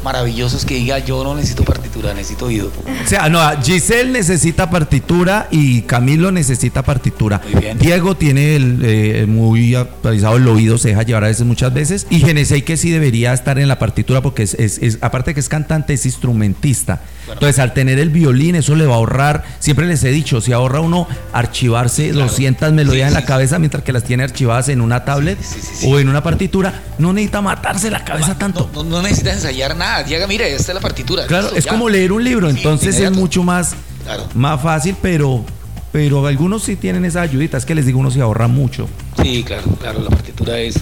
maravillosos que diga yo no necesito partitura, necesito oído? O sea, no, Giselle necesita partitura y Camilo necesita partitura. Diego tiene el, eh, muy actualizado el oído, se deja llevar a veces muchas veces. Y Genesei que sí debería estar en la partitura porque es, es- es- aparte que es cantante, es instrumentista. Entonces, al tener el violín, eso le va a ahorrar. Siempre les he dicho, si ahorra uno archivarse 200 melodías en la cabeza mientras que las tiene archivadas en una tablet o en una partitura, no necesita matarse la cabeza tanto. No, no necesitas ensayar nada. Llega, mira, esta es la partitura. Claro, listo, es ya. como leer un libro, entonces es mucho más, Claro. más fácil, pero, pero algunos sí tienen esa ayudita, es que les digo, uno se ahorra mucho. Sí, claro, claro, la partitura es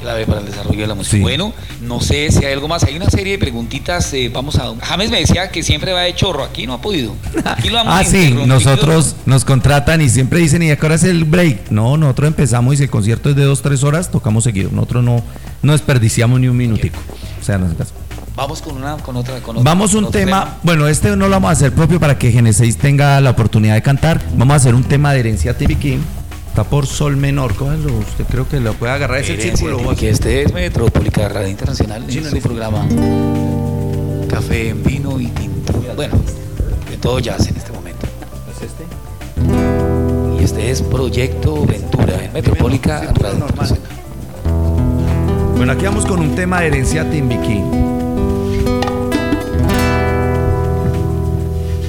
clave para el desarrollo de la música. Sí. Bueno, no sé si hay algo más. Hay una serie de preguntitas. eh, vamos a. James me decía que siempre va de chorro. Aquí no ha podido. Aquí lo [laughs] Ah, sí, nosotros nos contratan y siempre dicen, ¿y a qué hora es el break? No, nosotros empezamos y si el concierto es de dos, tres horas, tocamos seguido. Nosotros no, no desperdiciamos ni un minutico. O sea, no se caso. Vamos con una, con otra, con otra. Vamos un tema, bueno, este no lo vamos a hacer propio para que Genesis tenga la oportunidad de cantar. Vamos a hacer un tema de herencia típica. Está por sol menor, cójalo, usted creo que lo puede agarrar ese círculo. típica. este es Metropólica Radio Internacional en su programa Café en Vino y Tinto. Bueno, de todo jazz en este momento. Y este es Proyecto Ventura en Metropólica Radio Internacional. Bueno, aquí vamos con un tema de herencia Timbiquí.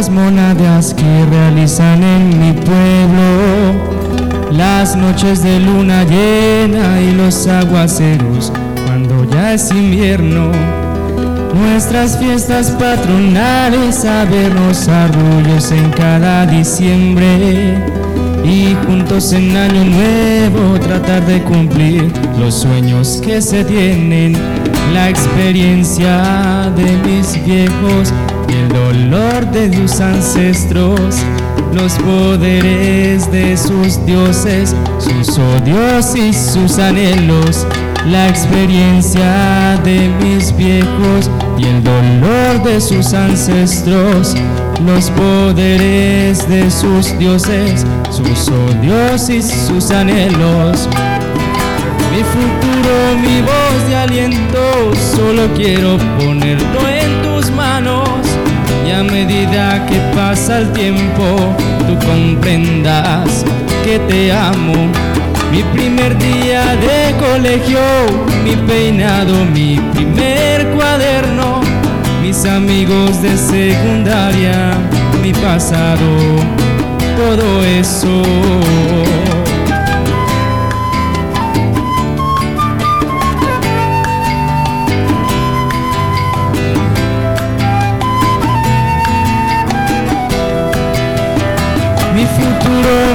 Las monadas que realizan en mi pueblo. Las noches de luna llena y los aguaceros cuando ya es invierno. Nuestras fiestas patronales a vernos arrullos en cada diciembre. Y juntos en año nuevo tratar de cumplir los sueños que se tienen. La experiencia de mis viejos el dolor de sus ancestros. Los poderes de sus dioses, sus odios y sus anhelos. La experiencia de mis viejos y el dolor de sus ancestros. Los poderes de sus dioses, sus odios y sus anhelos. Mi futuro, mi voz de aliento, solo quiero ponerlo en tus manos. Y a medida que pasa el tiempo, tú comprendas que te amo. Mi primer día de colegio, mi peinado, mi primer cuaderno, mis amigos de secundaria, mi pasado, todo eso.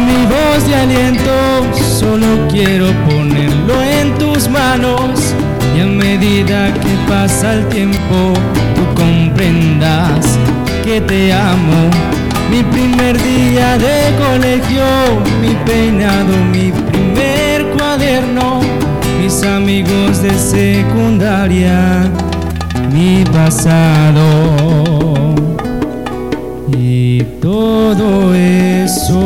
Mi voz de aliento, solo quiero ponerlo en tus manos. Y a medida que pasa el tiempo, tú comprendas que te amo. Mi primer día de colegio, mi peinado, mi primer cuaderno, mis amigos de secundaria, mi pasado todo eso.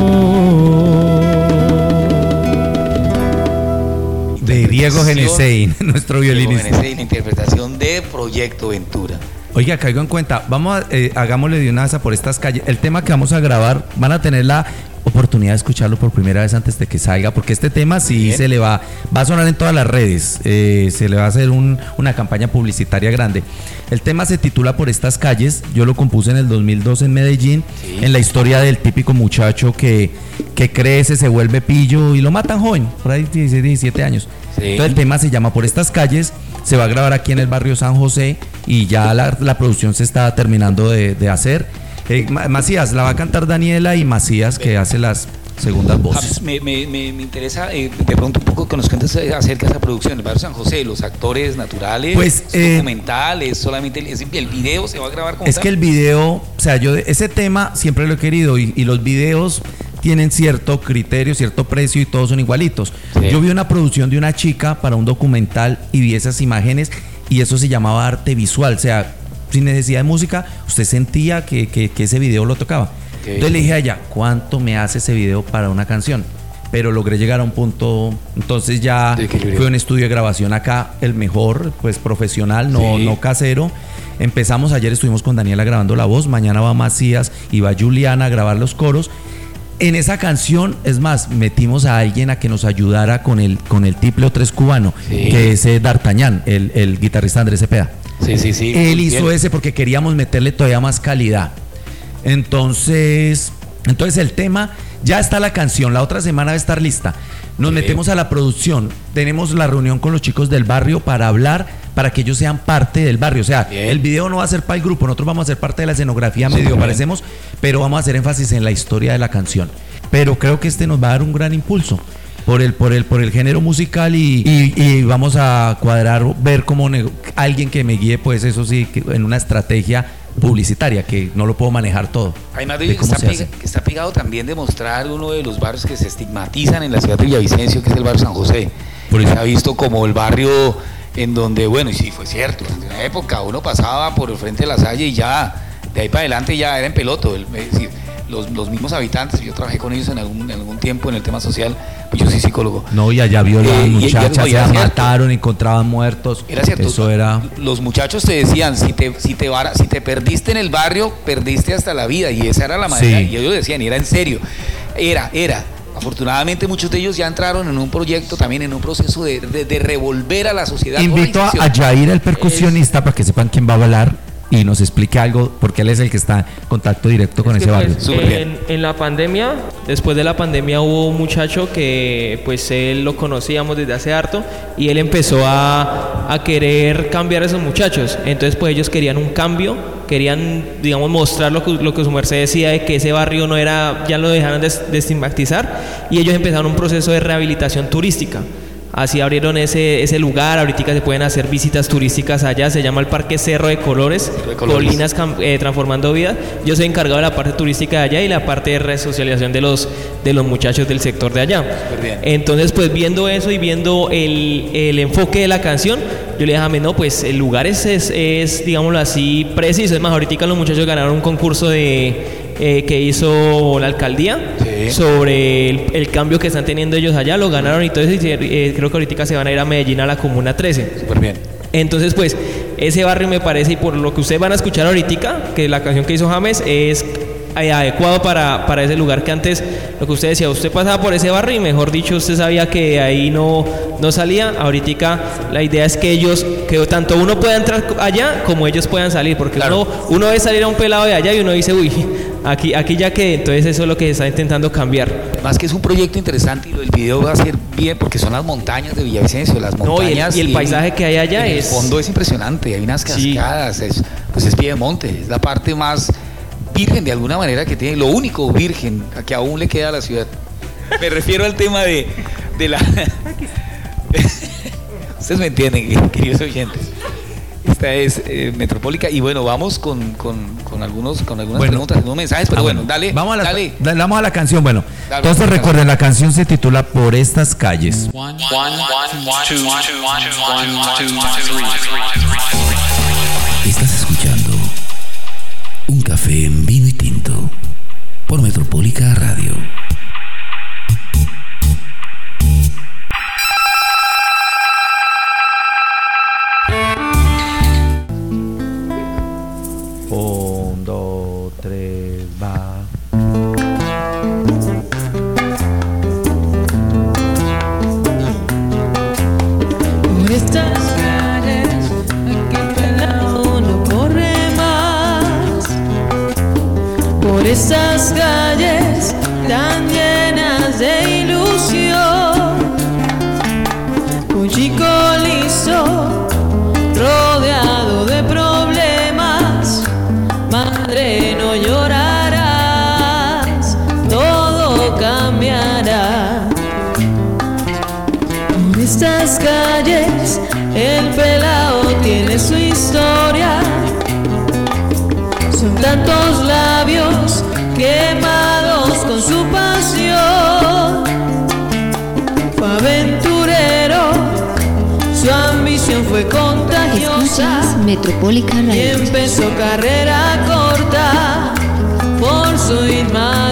De Diego Genesein, [laughs] nuestro Diego violinista. Genesein, la interpretación de Proyecto Ventura. Oiga, caigo en cuenta, vamos a, eh, hagámosle de una vez a por estas calles. El tema que vamos a grabar, van a tener la oportunidad de escucharlo por primera vez antes de que salga, porque este tema sí Bien. se le va, va a sonar en todas las redes, eh, se le va a hacer un- una campaña publicitaria grande. El tema se titula Por estas calles, yo lo compuse en el 2002 en Medellín, en la historia del típico muchacho que, que crece, se vuelve pillo y lo matan joven, por ahí 16, 17 años. Entonces el tema se llama Por estas calles, se va a grabar aquí en el barrio San José y ya la, la producción se está terminando de, de hacer. Eh, Ma- Macías, la va a cantar Daniela y Macías que hace las segundas voces. James, me, me- me- me interesa eh, de pronto un poco que nos cuentes eh, acerca de esa producción, el barrio San José, los actores naturales, Pues, es eh, documental, es solamente el, video se va a grabar como Es tal? que el video, o sea, yo ese tema siempre lo he querido y, y los videos tienen cierto criterio, cierto precio y todos son igualitos. Sí. Yo vi una producción de una chica para un documental y vi esas imágenes y eso se llamaba arte visual, o sea, sin necesidad de música, usted sentía que, que- que ese video lo tocaba. Entonces le dije a ella, ¿cuánto me hace ese video para una canción? Pero logré llegar a un punto, entonces ya fue un estudio de grabación acá, el mejor, pues profesional, no, Sí. no casero. Empezamos ayer, estuvimos con Daniela grabando la voz, mañana va Macías y va Juliana a grabar los coros. En esa canción, es más, metimos a alguien a que nos ayudara con el, con el triple o tres cubano, Sí. que es eh, D'Artagnan, el, el guitarrista Andrés Cepeda. Sí, sí, sí. Él hizo bien. ese porque queríamos meterle todavía más calidad. Entonces, entonces el tema, ya está la canción, la otra semana va a estar lista. Nos metemos a la producción, tenemos la reunión con los chicos del barrio para hablar, para que ellos sean parte del barrio. O sea, el video no va a ser para el grupo, nosotros vamos a ser parte de la escenografía, medio bien. parecemos, pero vamos a hacer énfasis en la historia de la canción. Pero creo que este nos va a dar un gran impulso por el, por el, por el género musical y, y- y vamos a cuadrar, ver cómo alguien que me guíe, pues eso sí, en una estrategia publicitaria, que no lo puedo manejar todo. Además de de está, pega- está pegado también de mostrar uno de los barrios que se estigmatizan en la ciudad de Villavicencio, que es el barrio San José. Se ha visto como el barrio en donde, bueno, y sí, fue cierto, en una época uno pasaba por el frente de la Salle y ya, de ahí para adelante ya era en peloto. el- es decir, los, los mismos habitantes, yo trabajé con ellos en algún, en algún tiempo en el tema social, pues yo soy psicólogo. No, y allá violaban Eh, y- y- muchachas, y se mataron, encontraban muertos. Era cierto. Eso era. Los muchachos te decían, si te, si te, si te perdiste en el barrio, perdiste hasta la vida. Y esa era la manera. Sí. Y ellos decían, y era en serio. Era, era. Afortunadamente muchos de ellos ya entraron en un proyecto, también en un proceso de, de- de revolver a la sociedad. Invito a. Jair, el percusionista, para que sepan quién va a hablar y nos explique algo, porque él es el que está en contacto directo con Es ese que, barrio. pues, en, en la pandemia, después de la pandemia hubo un muchacho que pues él lo conocíamos desde hace harto y él empezó a, a querer cambiar a esos muchachos. Entonces pues ellos querían un cambio, querían digamos mostrar lo que, lo que su merced decía de que ese barrio no era, ya lo dejaron de, de estigmatizar y ellos empezaron un proceso de rehabilitación turística. Así abrieron ese, ese lugar, ahorita se pueden hacer visitas turísticas allá, se llama el Parque Cerro de Colores, Colores. Colinas eh, Transformando Vida. Yo soy encargado de la parte turística de allá y la parte de resocialización de los, de los muchachos del sector de allá. Entonces, pues viendo eso y viendo el, el enfoque de la canción, yo le dije a James, no, pues el lugar es, es, es, digámoslo así, preciso. Es más, ahorita los muchachos ganaron un concurso de... eh, que hizo la alcaldía sobre el, el cambio que están teniendo ellos allá, lo ganaron y todo eso, y eh, creo que ahorita se van a ir a Medellín a la Comuna 13. Súper bien. Entonces, pues, ese barrio me parece, y por lo que ustedes van a escuchar ahorita, que la canción que hizo James es eh, adecuado para, para ese lugar que antes, lo que usted decía, usted pasaba por ese barrio y mejor dicho, usted sabía que ahí no, no salía. Ahorita la idea es que ellos, que tanto uno pueda entrar allá como ellos puedan salir, porque uno, uno ve salir a un pelado de allá y uno dice, uy, aquí, aquí ya que, entonces eso es lo que se está intentando cambiar. Además que es un proyecto interesante y lo del video va a ser bien porque son las montañas de Villavicencio, las No, y el- montañas. y el paisaje que hay allá en el es- fondo es impresionante, hay unas Sí. cascadas, es, pues es Piedemonte, es la parte más virgen de alguna manera que tiene, lo único virgen que aún le queda a la ciudad. Me refiero al tema de, de la... [laughs] Ustedes me entienden, queridos oyentes. Esta es eh, Metropólica y bueno, vamos con, con, con algunos, con algunas Bueno. preguntas, algunos mensajes, pero Ah, bueno, bueno. dale, Vamos a la, dale. dale, vamos a la canción. Bueno, Dale, entonces recuerden, la canción se titula Por estas calles. Estás escuchando tantos labios quemados con su pasión. Fue aventurero, su ambición fue contagiosa. Metropólica Y empezó carrera corta por su inmán.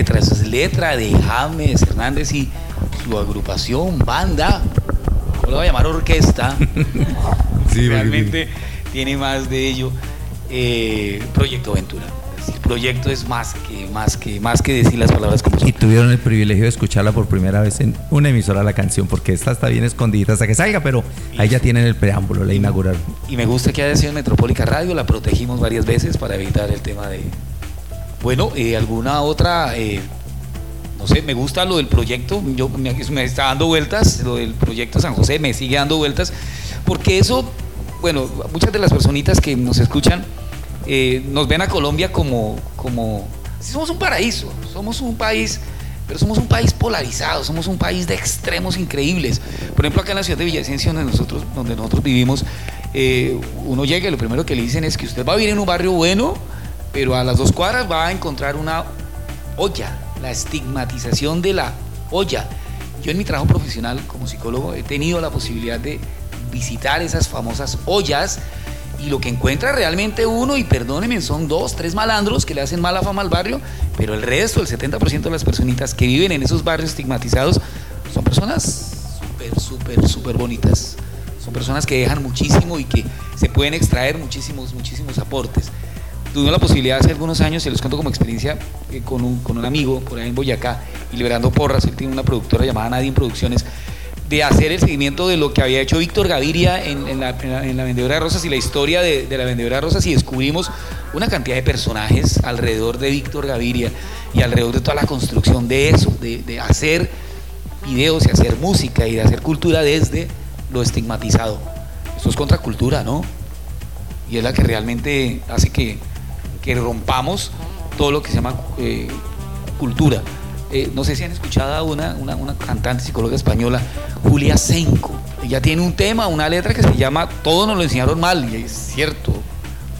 Letra, esa es letra de James Hernández y su agrupación, banda, no lo voy a llamar orquesta, [laughs] [laughs] Sí, realmente tiene más de ello, eh, Proyecto Aventura. Es decir, proyecto es más que, más que, más que decir las palabras como. Y tuvieron el privilegio de escucharla por primera vez en una emisora la canción, porque esta está bien escondida hasta que salga, pero ahí ya tienen el preámbulo, la inauguraron. Y me gusta que haya sido en Metropólica Radio, la protegimos varias veces para evitar el tema de... Bueno, eh, alguna otra, eh, no sé, me gusta lo del proyecto, yo me, está dando vueltas, lo del proyecto San José me sigue dando vueltas, porque eso, bueno, muchas de las personitas que nos escuchan eh, nos ven a Colombia como, como, somos un paraíso, somos un país pero somos un país polarizado, somos un país de extremos increíbles. Por ejemplo, acá en la ciudad de Villavicencio, donde nosotros, donde nosotros vivimos, eh, uno llega y lo primero que le dicen es que usted va a vivir en un barrio bueno, pero a las dos cuadras va a encontrar una olla, la estigmatización de la olla. Yo en mi trabajo profesional como psicólogo he tenido la posibilidad de visitar esas famosas ollas y lo que encuentra realmente uno, y perdónenme, son dos, tres malandros que le hacen mala fama al barrio, pero el resto, el 70% de las personitas que viven en esos barrios estigmatizados, son personas súper, súper, súper bonitas. Son personas que dejan muchísimo y que se pueden extraer muchísimos, muchísimos aportes. Tuve la posibilidad hace algunos años, se los cuento como experiencia, eh, con, un, con un amigo por ahí en Boyacá y liberando porras, él tiene una productora llamada Nadie en Producciones, de hacer el seguimiento de lo que había hecho Víctor Gaviria en, la, en en la vendedora de rosas y la historia de, de la vendedora de rosas y descubrimos una cantidad de personajes alrededor de Víctor Gaviria y alrededor de toda la construcción de eso, de, de hacer videos y hacer música y de hacer cultura desde lo estigmatizado. Esto es contracultura, ¿no? Y es la que realmente hace que, que rompamos todo lo que se llama eh, cultura. Eh, no sé si han escuchado a una, una, una cantante psicóloga española, Julia Senko. Ella tiene un tema, una letra que se llama Todo nos lo enseñaron mal, y es cierto.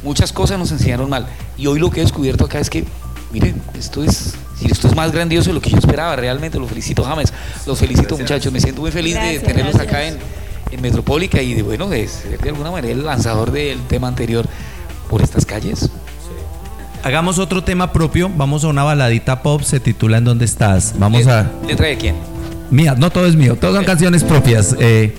Muchas cosas nos enseñaron mal. Y hoy lo que he descubierto acá es que, miren, esto es, si esto es más grandioso de lo que yo esperaba, realmente los felicito, James. Los felicito, muchachos. Me siento muy feliz Gracias, de tenerlos gracias. acá en, en Metropólica y de, bueno, de ser de alguna manera el lanzador del tema anterior por estas calles. Hagamos otro tema propio. Vamos a una baladita pop. Se titula ¿En dónde estás? Vamos a. ¿Letra de quién? Mía, no todo es mío. Todas son canciones propias. Eh,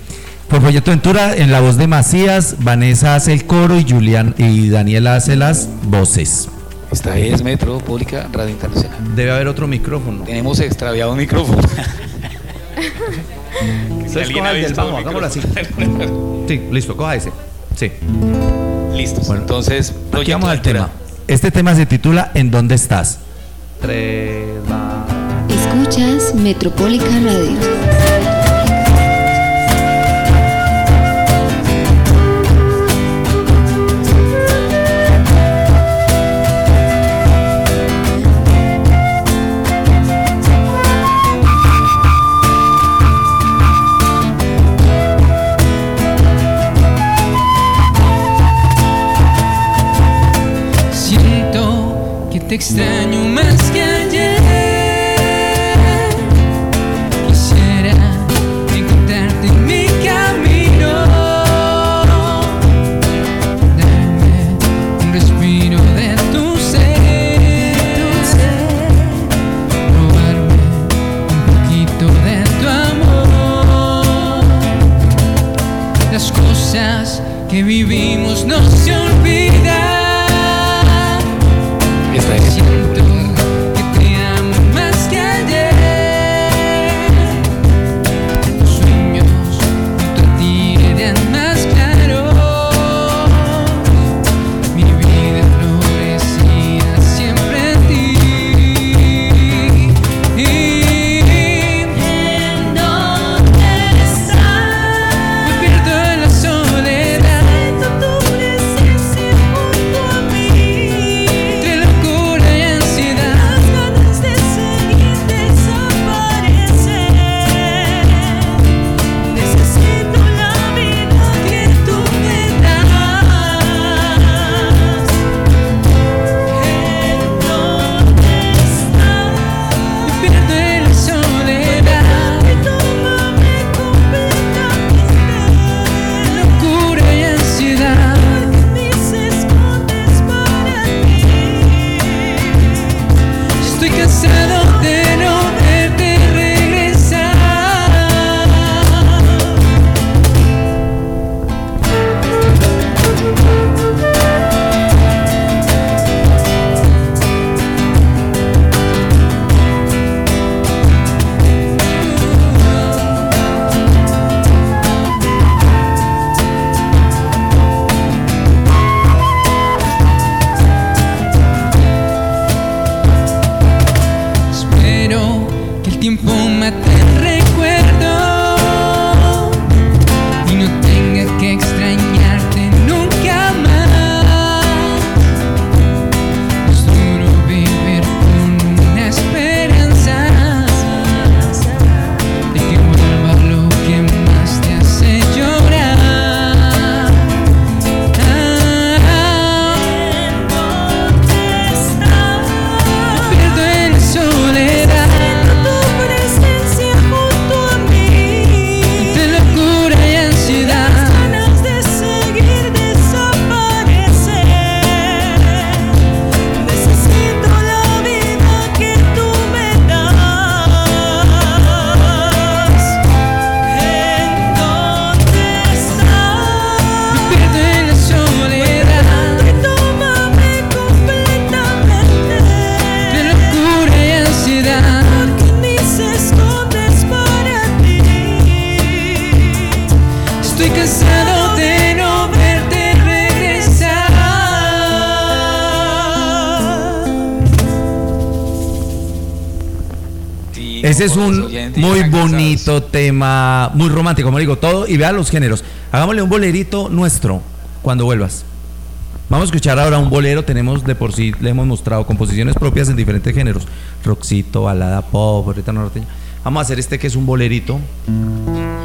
por Proyecto Ventura, en la voz de Macías, Vanessa hace el coro y Julián y Daniela hace las voces. Esta es Metropólica Radio Internacional. Debe haber otro micrófono. Tenemos extraviado un micrófono. [laughs] Entonces, el hagámoslo así. Sí, listo, coja ese. Sí. Listos. Entonces, Aquí vamos al tema. Este tema se titula ¿En dónde estás? Escuchas Metropólica Radio. Te extraño más que ayer. Quisiera encontrarte en mi camino. Darme un respiro de tu ser. Robarme un poquito de tu amor. Las cosas que vivimos Siento que Muy bonito tema, muy romántico, como digo, todo. Y vea los géneros. Hagámosle un bolerito nuestro cuando vuelvas. Vamos a escuchar ahora un bolero. Tenemos de por sí, le hemos mostrado composiciones propias en diferentes géneros: roxito, balada, pop, ahorita norteña. Vamos a hacer este que es un bolerito.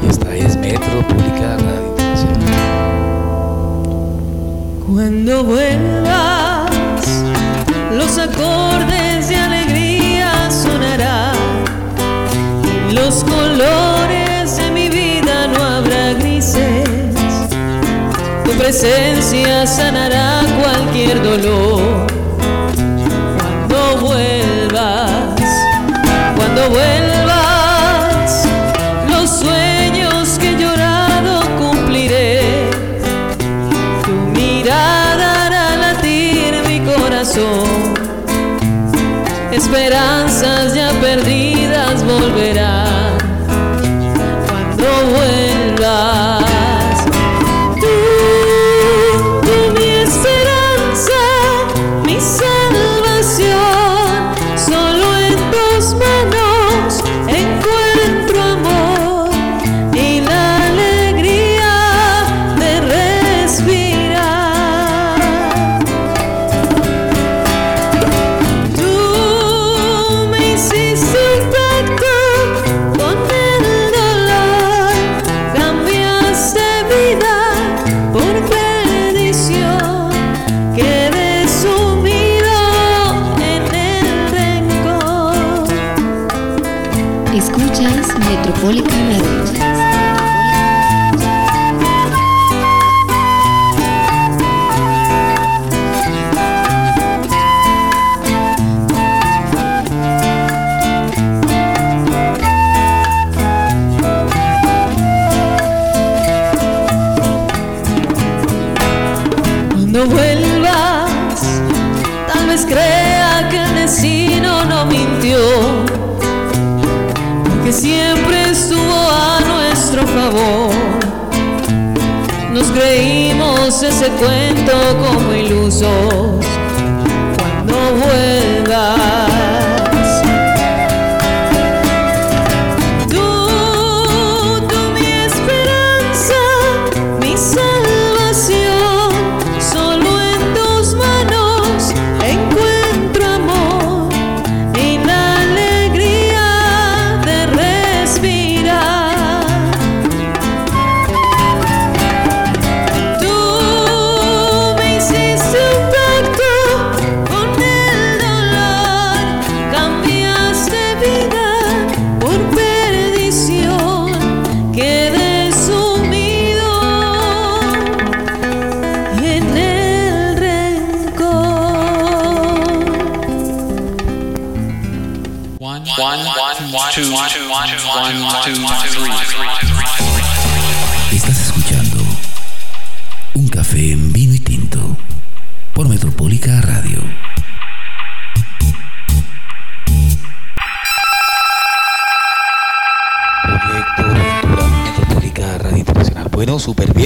Y esta es Metro Pública Radio Internacional. Cuando vuelvas. los colores de mi vida no habrá grises. Tu presencia sanará cualquier dolor.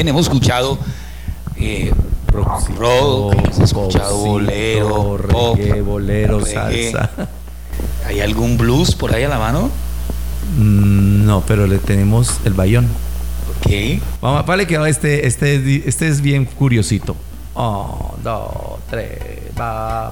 hemos escuchado eh, rock, hemos escuchado bolero, pop, bolero, salsa. [laughs] ¿Hay algún blues por ahí a la mano? Mm, no, pero le tenemos el bayón. Ok. Vamos, vale que este, este, este es bien curiosito. 1, 2, 3, va,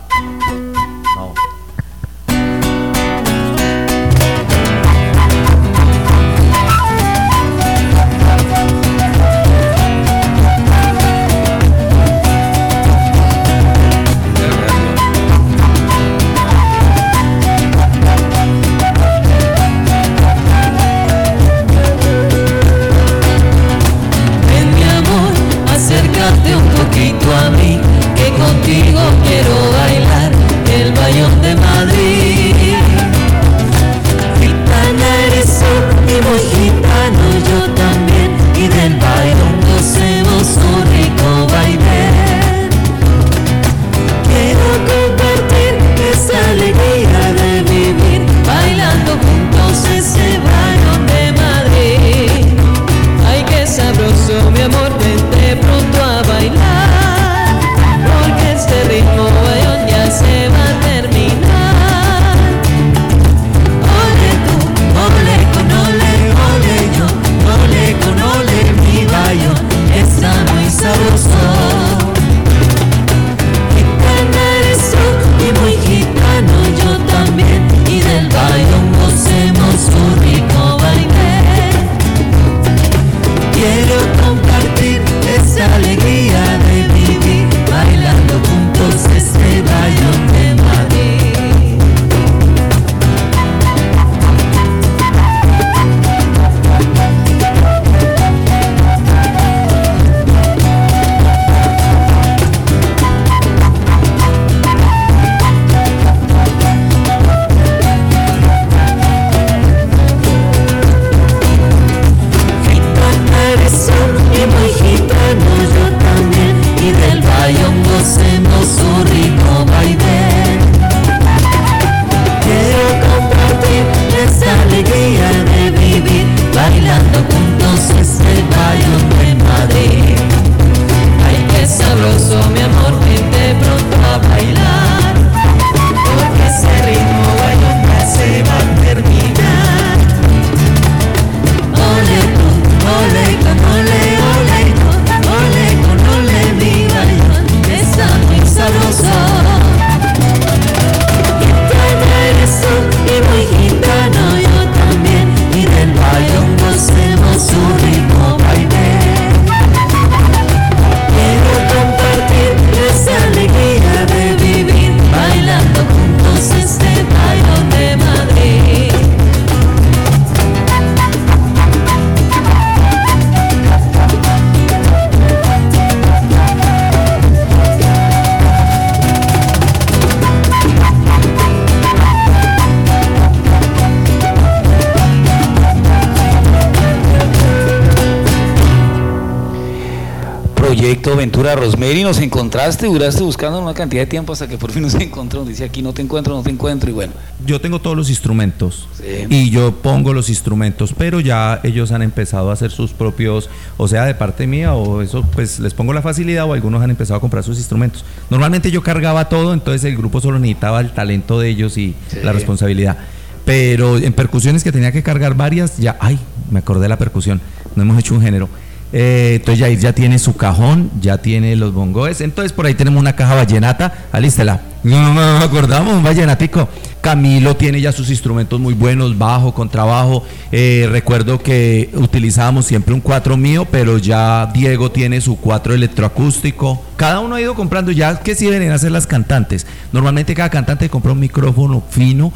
encontraste, duraste buscando una cantidad de tiempo hasta que por fin nos [laughs] encontró. Dice aquí no te encuentro, no te encuentro y bueno. Yo tengo todos los instrumentos Sí. y yo pongo los instrumentos, pero ya ellos han empezado a hacer sus propios, o sea, de parte mía o eso, pues les pongo la facilidad o algunos han empezado a comprar sus instrumentos. Normalmente yo cargaba todo, entonces el grupo solo necesitaba el talento de ellos y Sí. la responsabilidad. Pero en percusiones que tenía que cargar varias, ya, ay, me acordé de la percusión, no hemos hecho un género. Eh, entonces Yair ya tiene su cajón, ya tiene los bongoes. Entonces por ahí tenemos una caja vallenata. Alístela. No, no, no, no acordamos, un vallenatico. Camilo tiene ya sus instrumentos muy buenos, bajo, contrabajo. Eh, recuerdo que utilizábamos siempre un cuatro mío, pero ya Diego tiene su cuatro electroacústico. Cada uno ha ido comprando ya que sí deben hacer las cantantes. Normalmente cada cantante compra un micrófono fino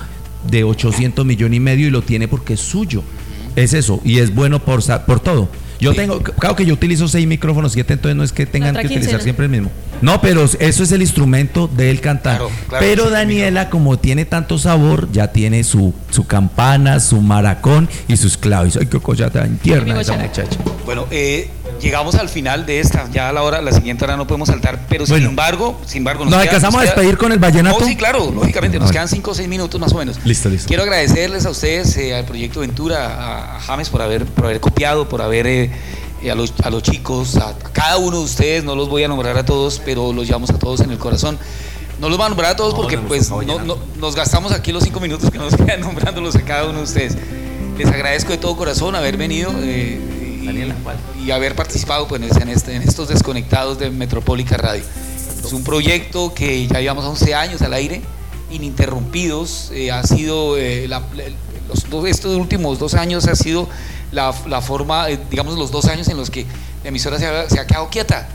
de 800 millones y medio y lo tiene porque es suyo. Es eso, y es bueno por, por todo. Yo tengo, claro que yo utilizo seis micrófonos, siete, entonces no es que tengan que utilizar quincena. siempre el mismo. No, pero eso es el instrumento del cantar. claro, pero Daniela, como tiene tanto sabor, ya tiene su, su campana, su maracón y sus claves. Ay, qué cosa tan tierna esa muchacha. Bueno, eh, llegamos al final de esta, ya a la hora, la siguiente hora no podemos saltar, pero sin embargo, sin embargo, ¿Nos queda- alcanzamos a queda- despedir con el vallenato? No, sí, claro, lógicamente, nos Vale. quedan 5 o 6 minutos más o menos. Listo, listo. Quiero agradecerles a ustedes, eh, al Proyecto Ventura, a, a James por haber, por haber copiado, por haber, eh, eh, a, los, a los chicos, a, a cada uno de ustedes, no los voy a nombrar a todos, pero los llevamos a todos en el corazón. No los voy a nombrar a todos porque pues no- no- nos gastamos aquí los 5 minutos que nos [laughs] quedan nombrándolos a cada uno de ustedes. Les agradezco de todo corazón haber venido eh, y, y haber participado pues, en, este- en estos desconectados de Metropólica Radio. Es un proyecto que ya llevamos 11 años al aire, ininterrumpidos. eh, ha sido, eh, la- la- los dos- estos últimos dos años ha sido la, la forma, eh, digamos, los dos años en los que la emisora se ha, se ha quedado quieta.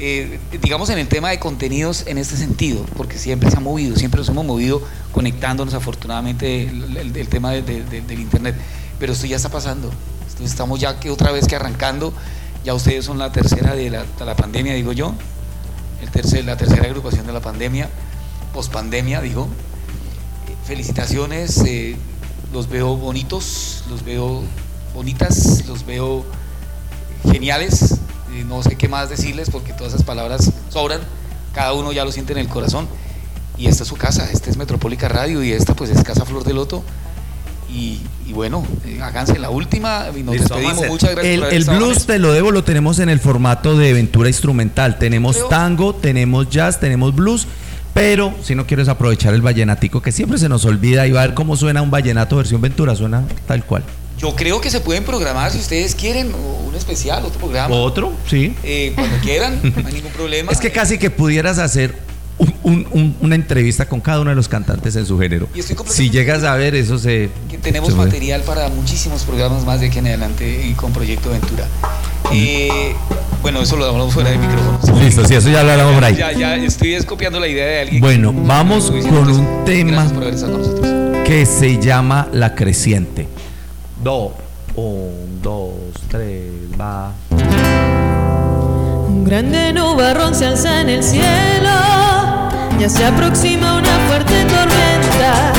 Eh, digamos en el tema de contenidos en este sentido, porque siempre se ha movido, siempre nos hemos movido conectándonos afortunadamente el, el- el tema de- de- de- del internet, pero esto ya está pasando, Entonces estamos ya que otra vez que arrancando, ya ustedes son la tercera de la, de la pandemia, digo yo, el tercer, la tercera agrupación de la pandemia, pospandemia, digo. Felicitaciones, eh, los veo bonitos, los veo bonitas, los veo geniales. eh, no sé qué más decirles porque todas esas palabras sobran. Cada uno ya lo siente en el corazón. Y esta es su casa, esta es Metropólica Radio y esta pues es Casa Flor de Loto. Y, y bueno, eh, háganse la última y nos Listo, despedimos. Muchas gracias El, por el blues te lo debo, lo tenemos en el formato de aventura instrumental. Tenemos Creo- tango, tenemos jazz, tenemos blues. Pero si no quieres aprovechar el vallenatico, que siempre se nos olvida y va a ver cómo suena un vallenato versión Ventura, suena tal cual. Yo creo que se pueden programar si ustedes quieren un especial, otro programa. Otro, sí. Eh, cuando quieran, no hay ningún problema. [laughs] Es que casi que pudieras hacer un- un- un- una entrevista con cada uno de los cantantes en su género. Y Si llegas a ver, eso se. que tenemos se material para muchísimos programas más de aquí en adelante eh, con Proyecto Ventura. Eh, bueno, eso lo hablamos fuera de micrófono. Listo, sí, eso ya lo hablamos por ahí. Ya, ya estoy es copiando la idea de alguien. Bueno, vamos con un tema Gracias por haber estado con nosotros. que se llama La Creciente. Do, un, dos, tres, va. Un grande nubarrón se alza en el cielo, ya se aproxima una fuerte tormenta.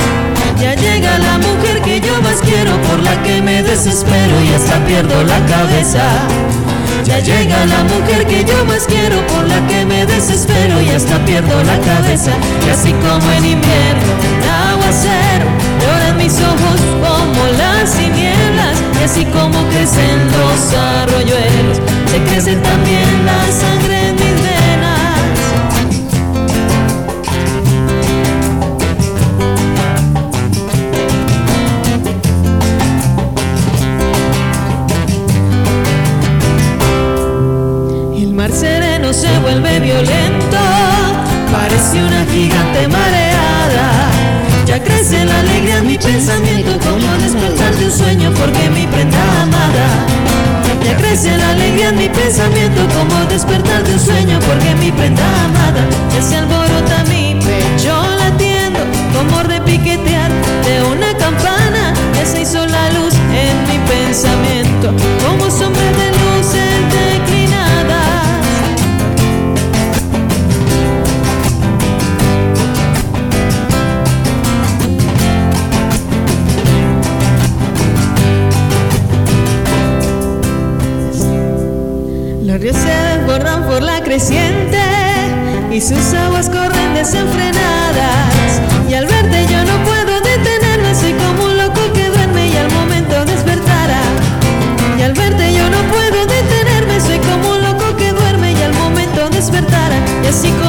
Ya llega la mujer que yo más quiero, por la que me desespero y hasta pierdo la cabeza. Ya llega la mujer que yo más quiero, por la que me desespero y hasta pierdo la cabeza. Y así como en invierno, aguacero, lloran mis ojos como las tinieblas. Y así como crecen los arroyuelos, se crece también la sangre porque mi prenda amada. Ya crece la alegría en mi pensamiento, como despertar de un sueño, porque mi prenda amada. Ya se alborota mi pecho latiendo, como repiquetear de una campana. Ya se hizo la luz en mi pensamiento, como sombra y sus aguas corren desenfrenadas. Y al verte yo no puedo detenerme, soy como un loco que duerme y al momento despertará. Y al verte yo no puedo detenerme, soy como un loco que duerme y al momento despertará. Y así como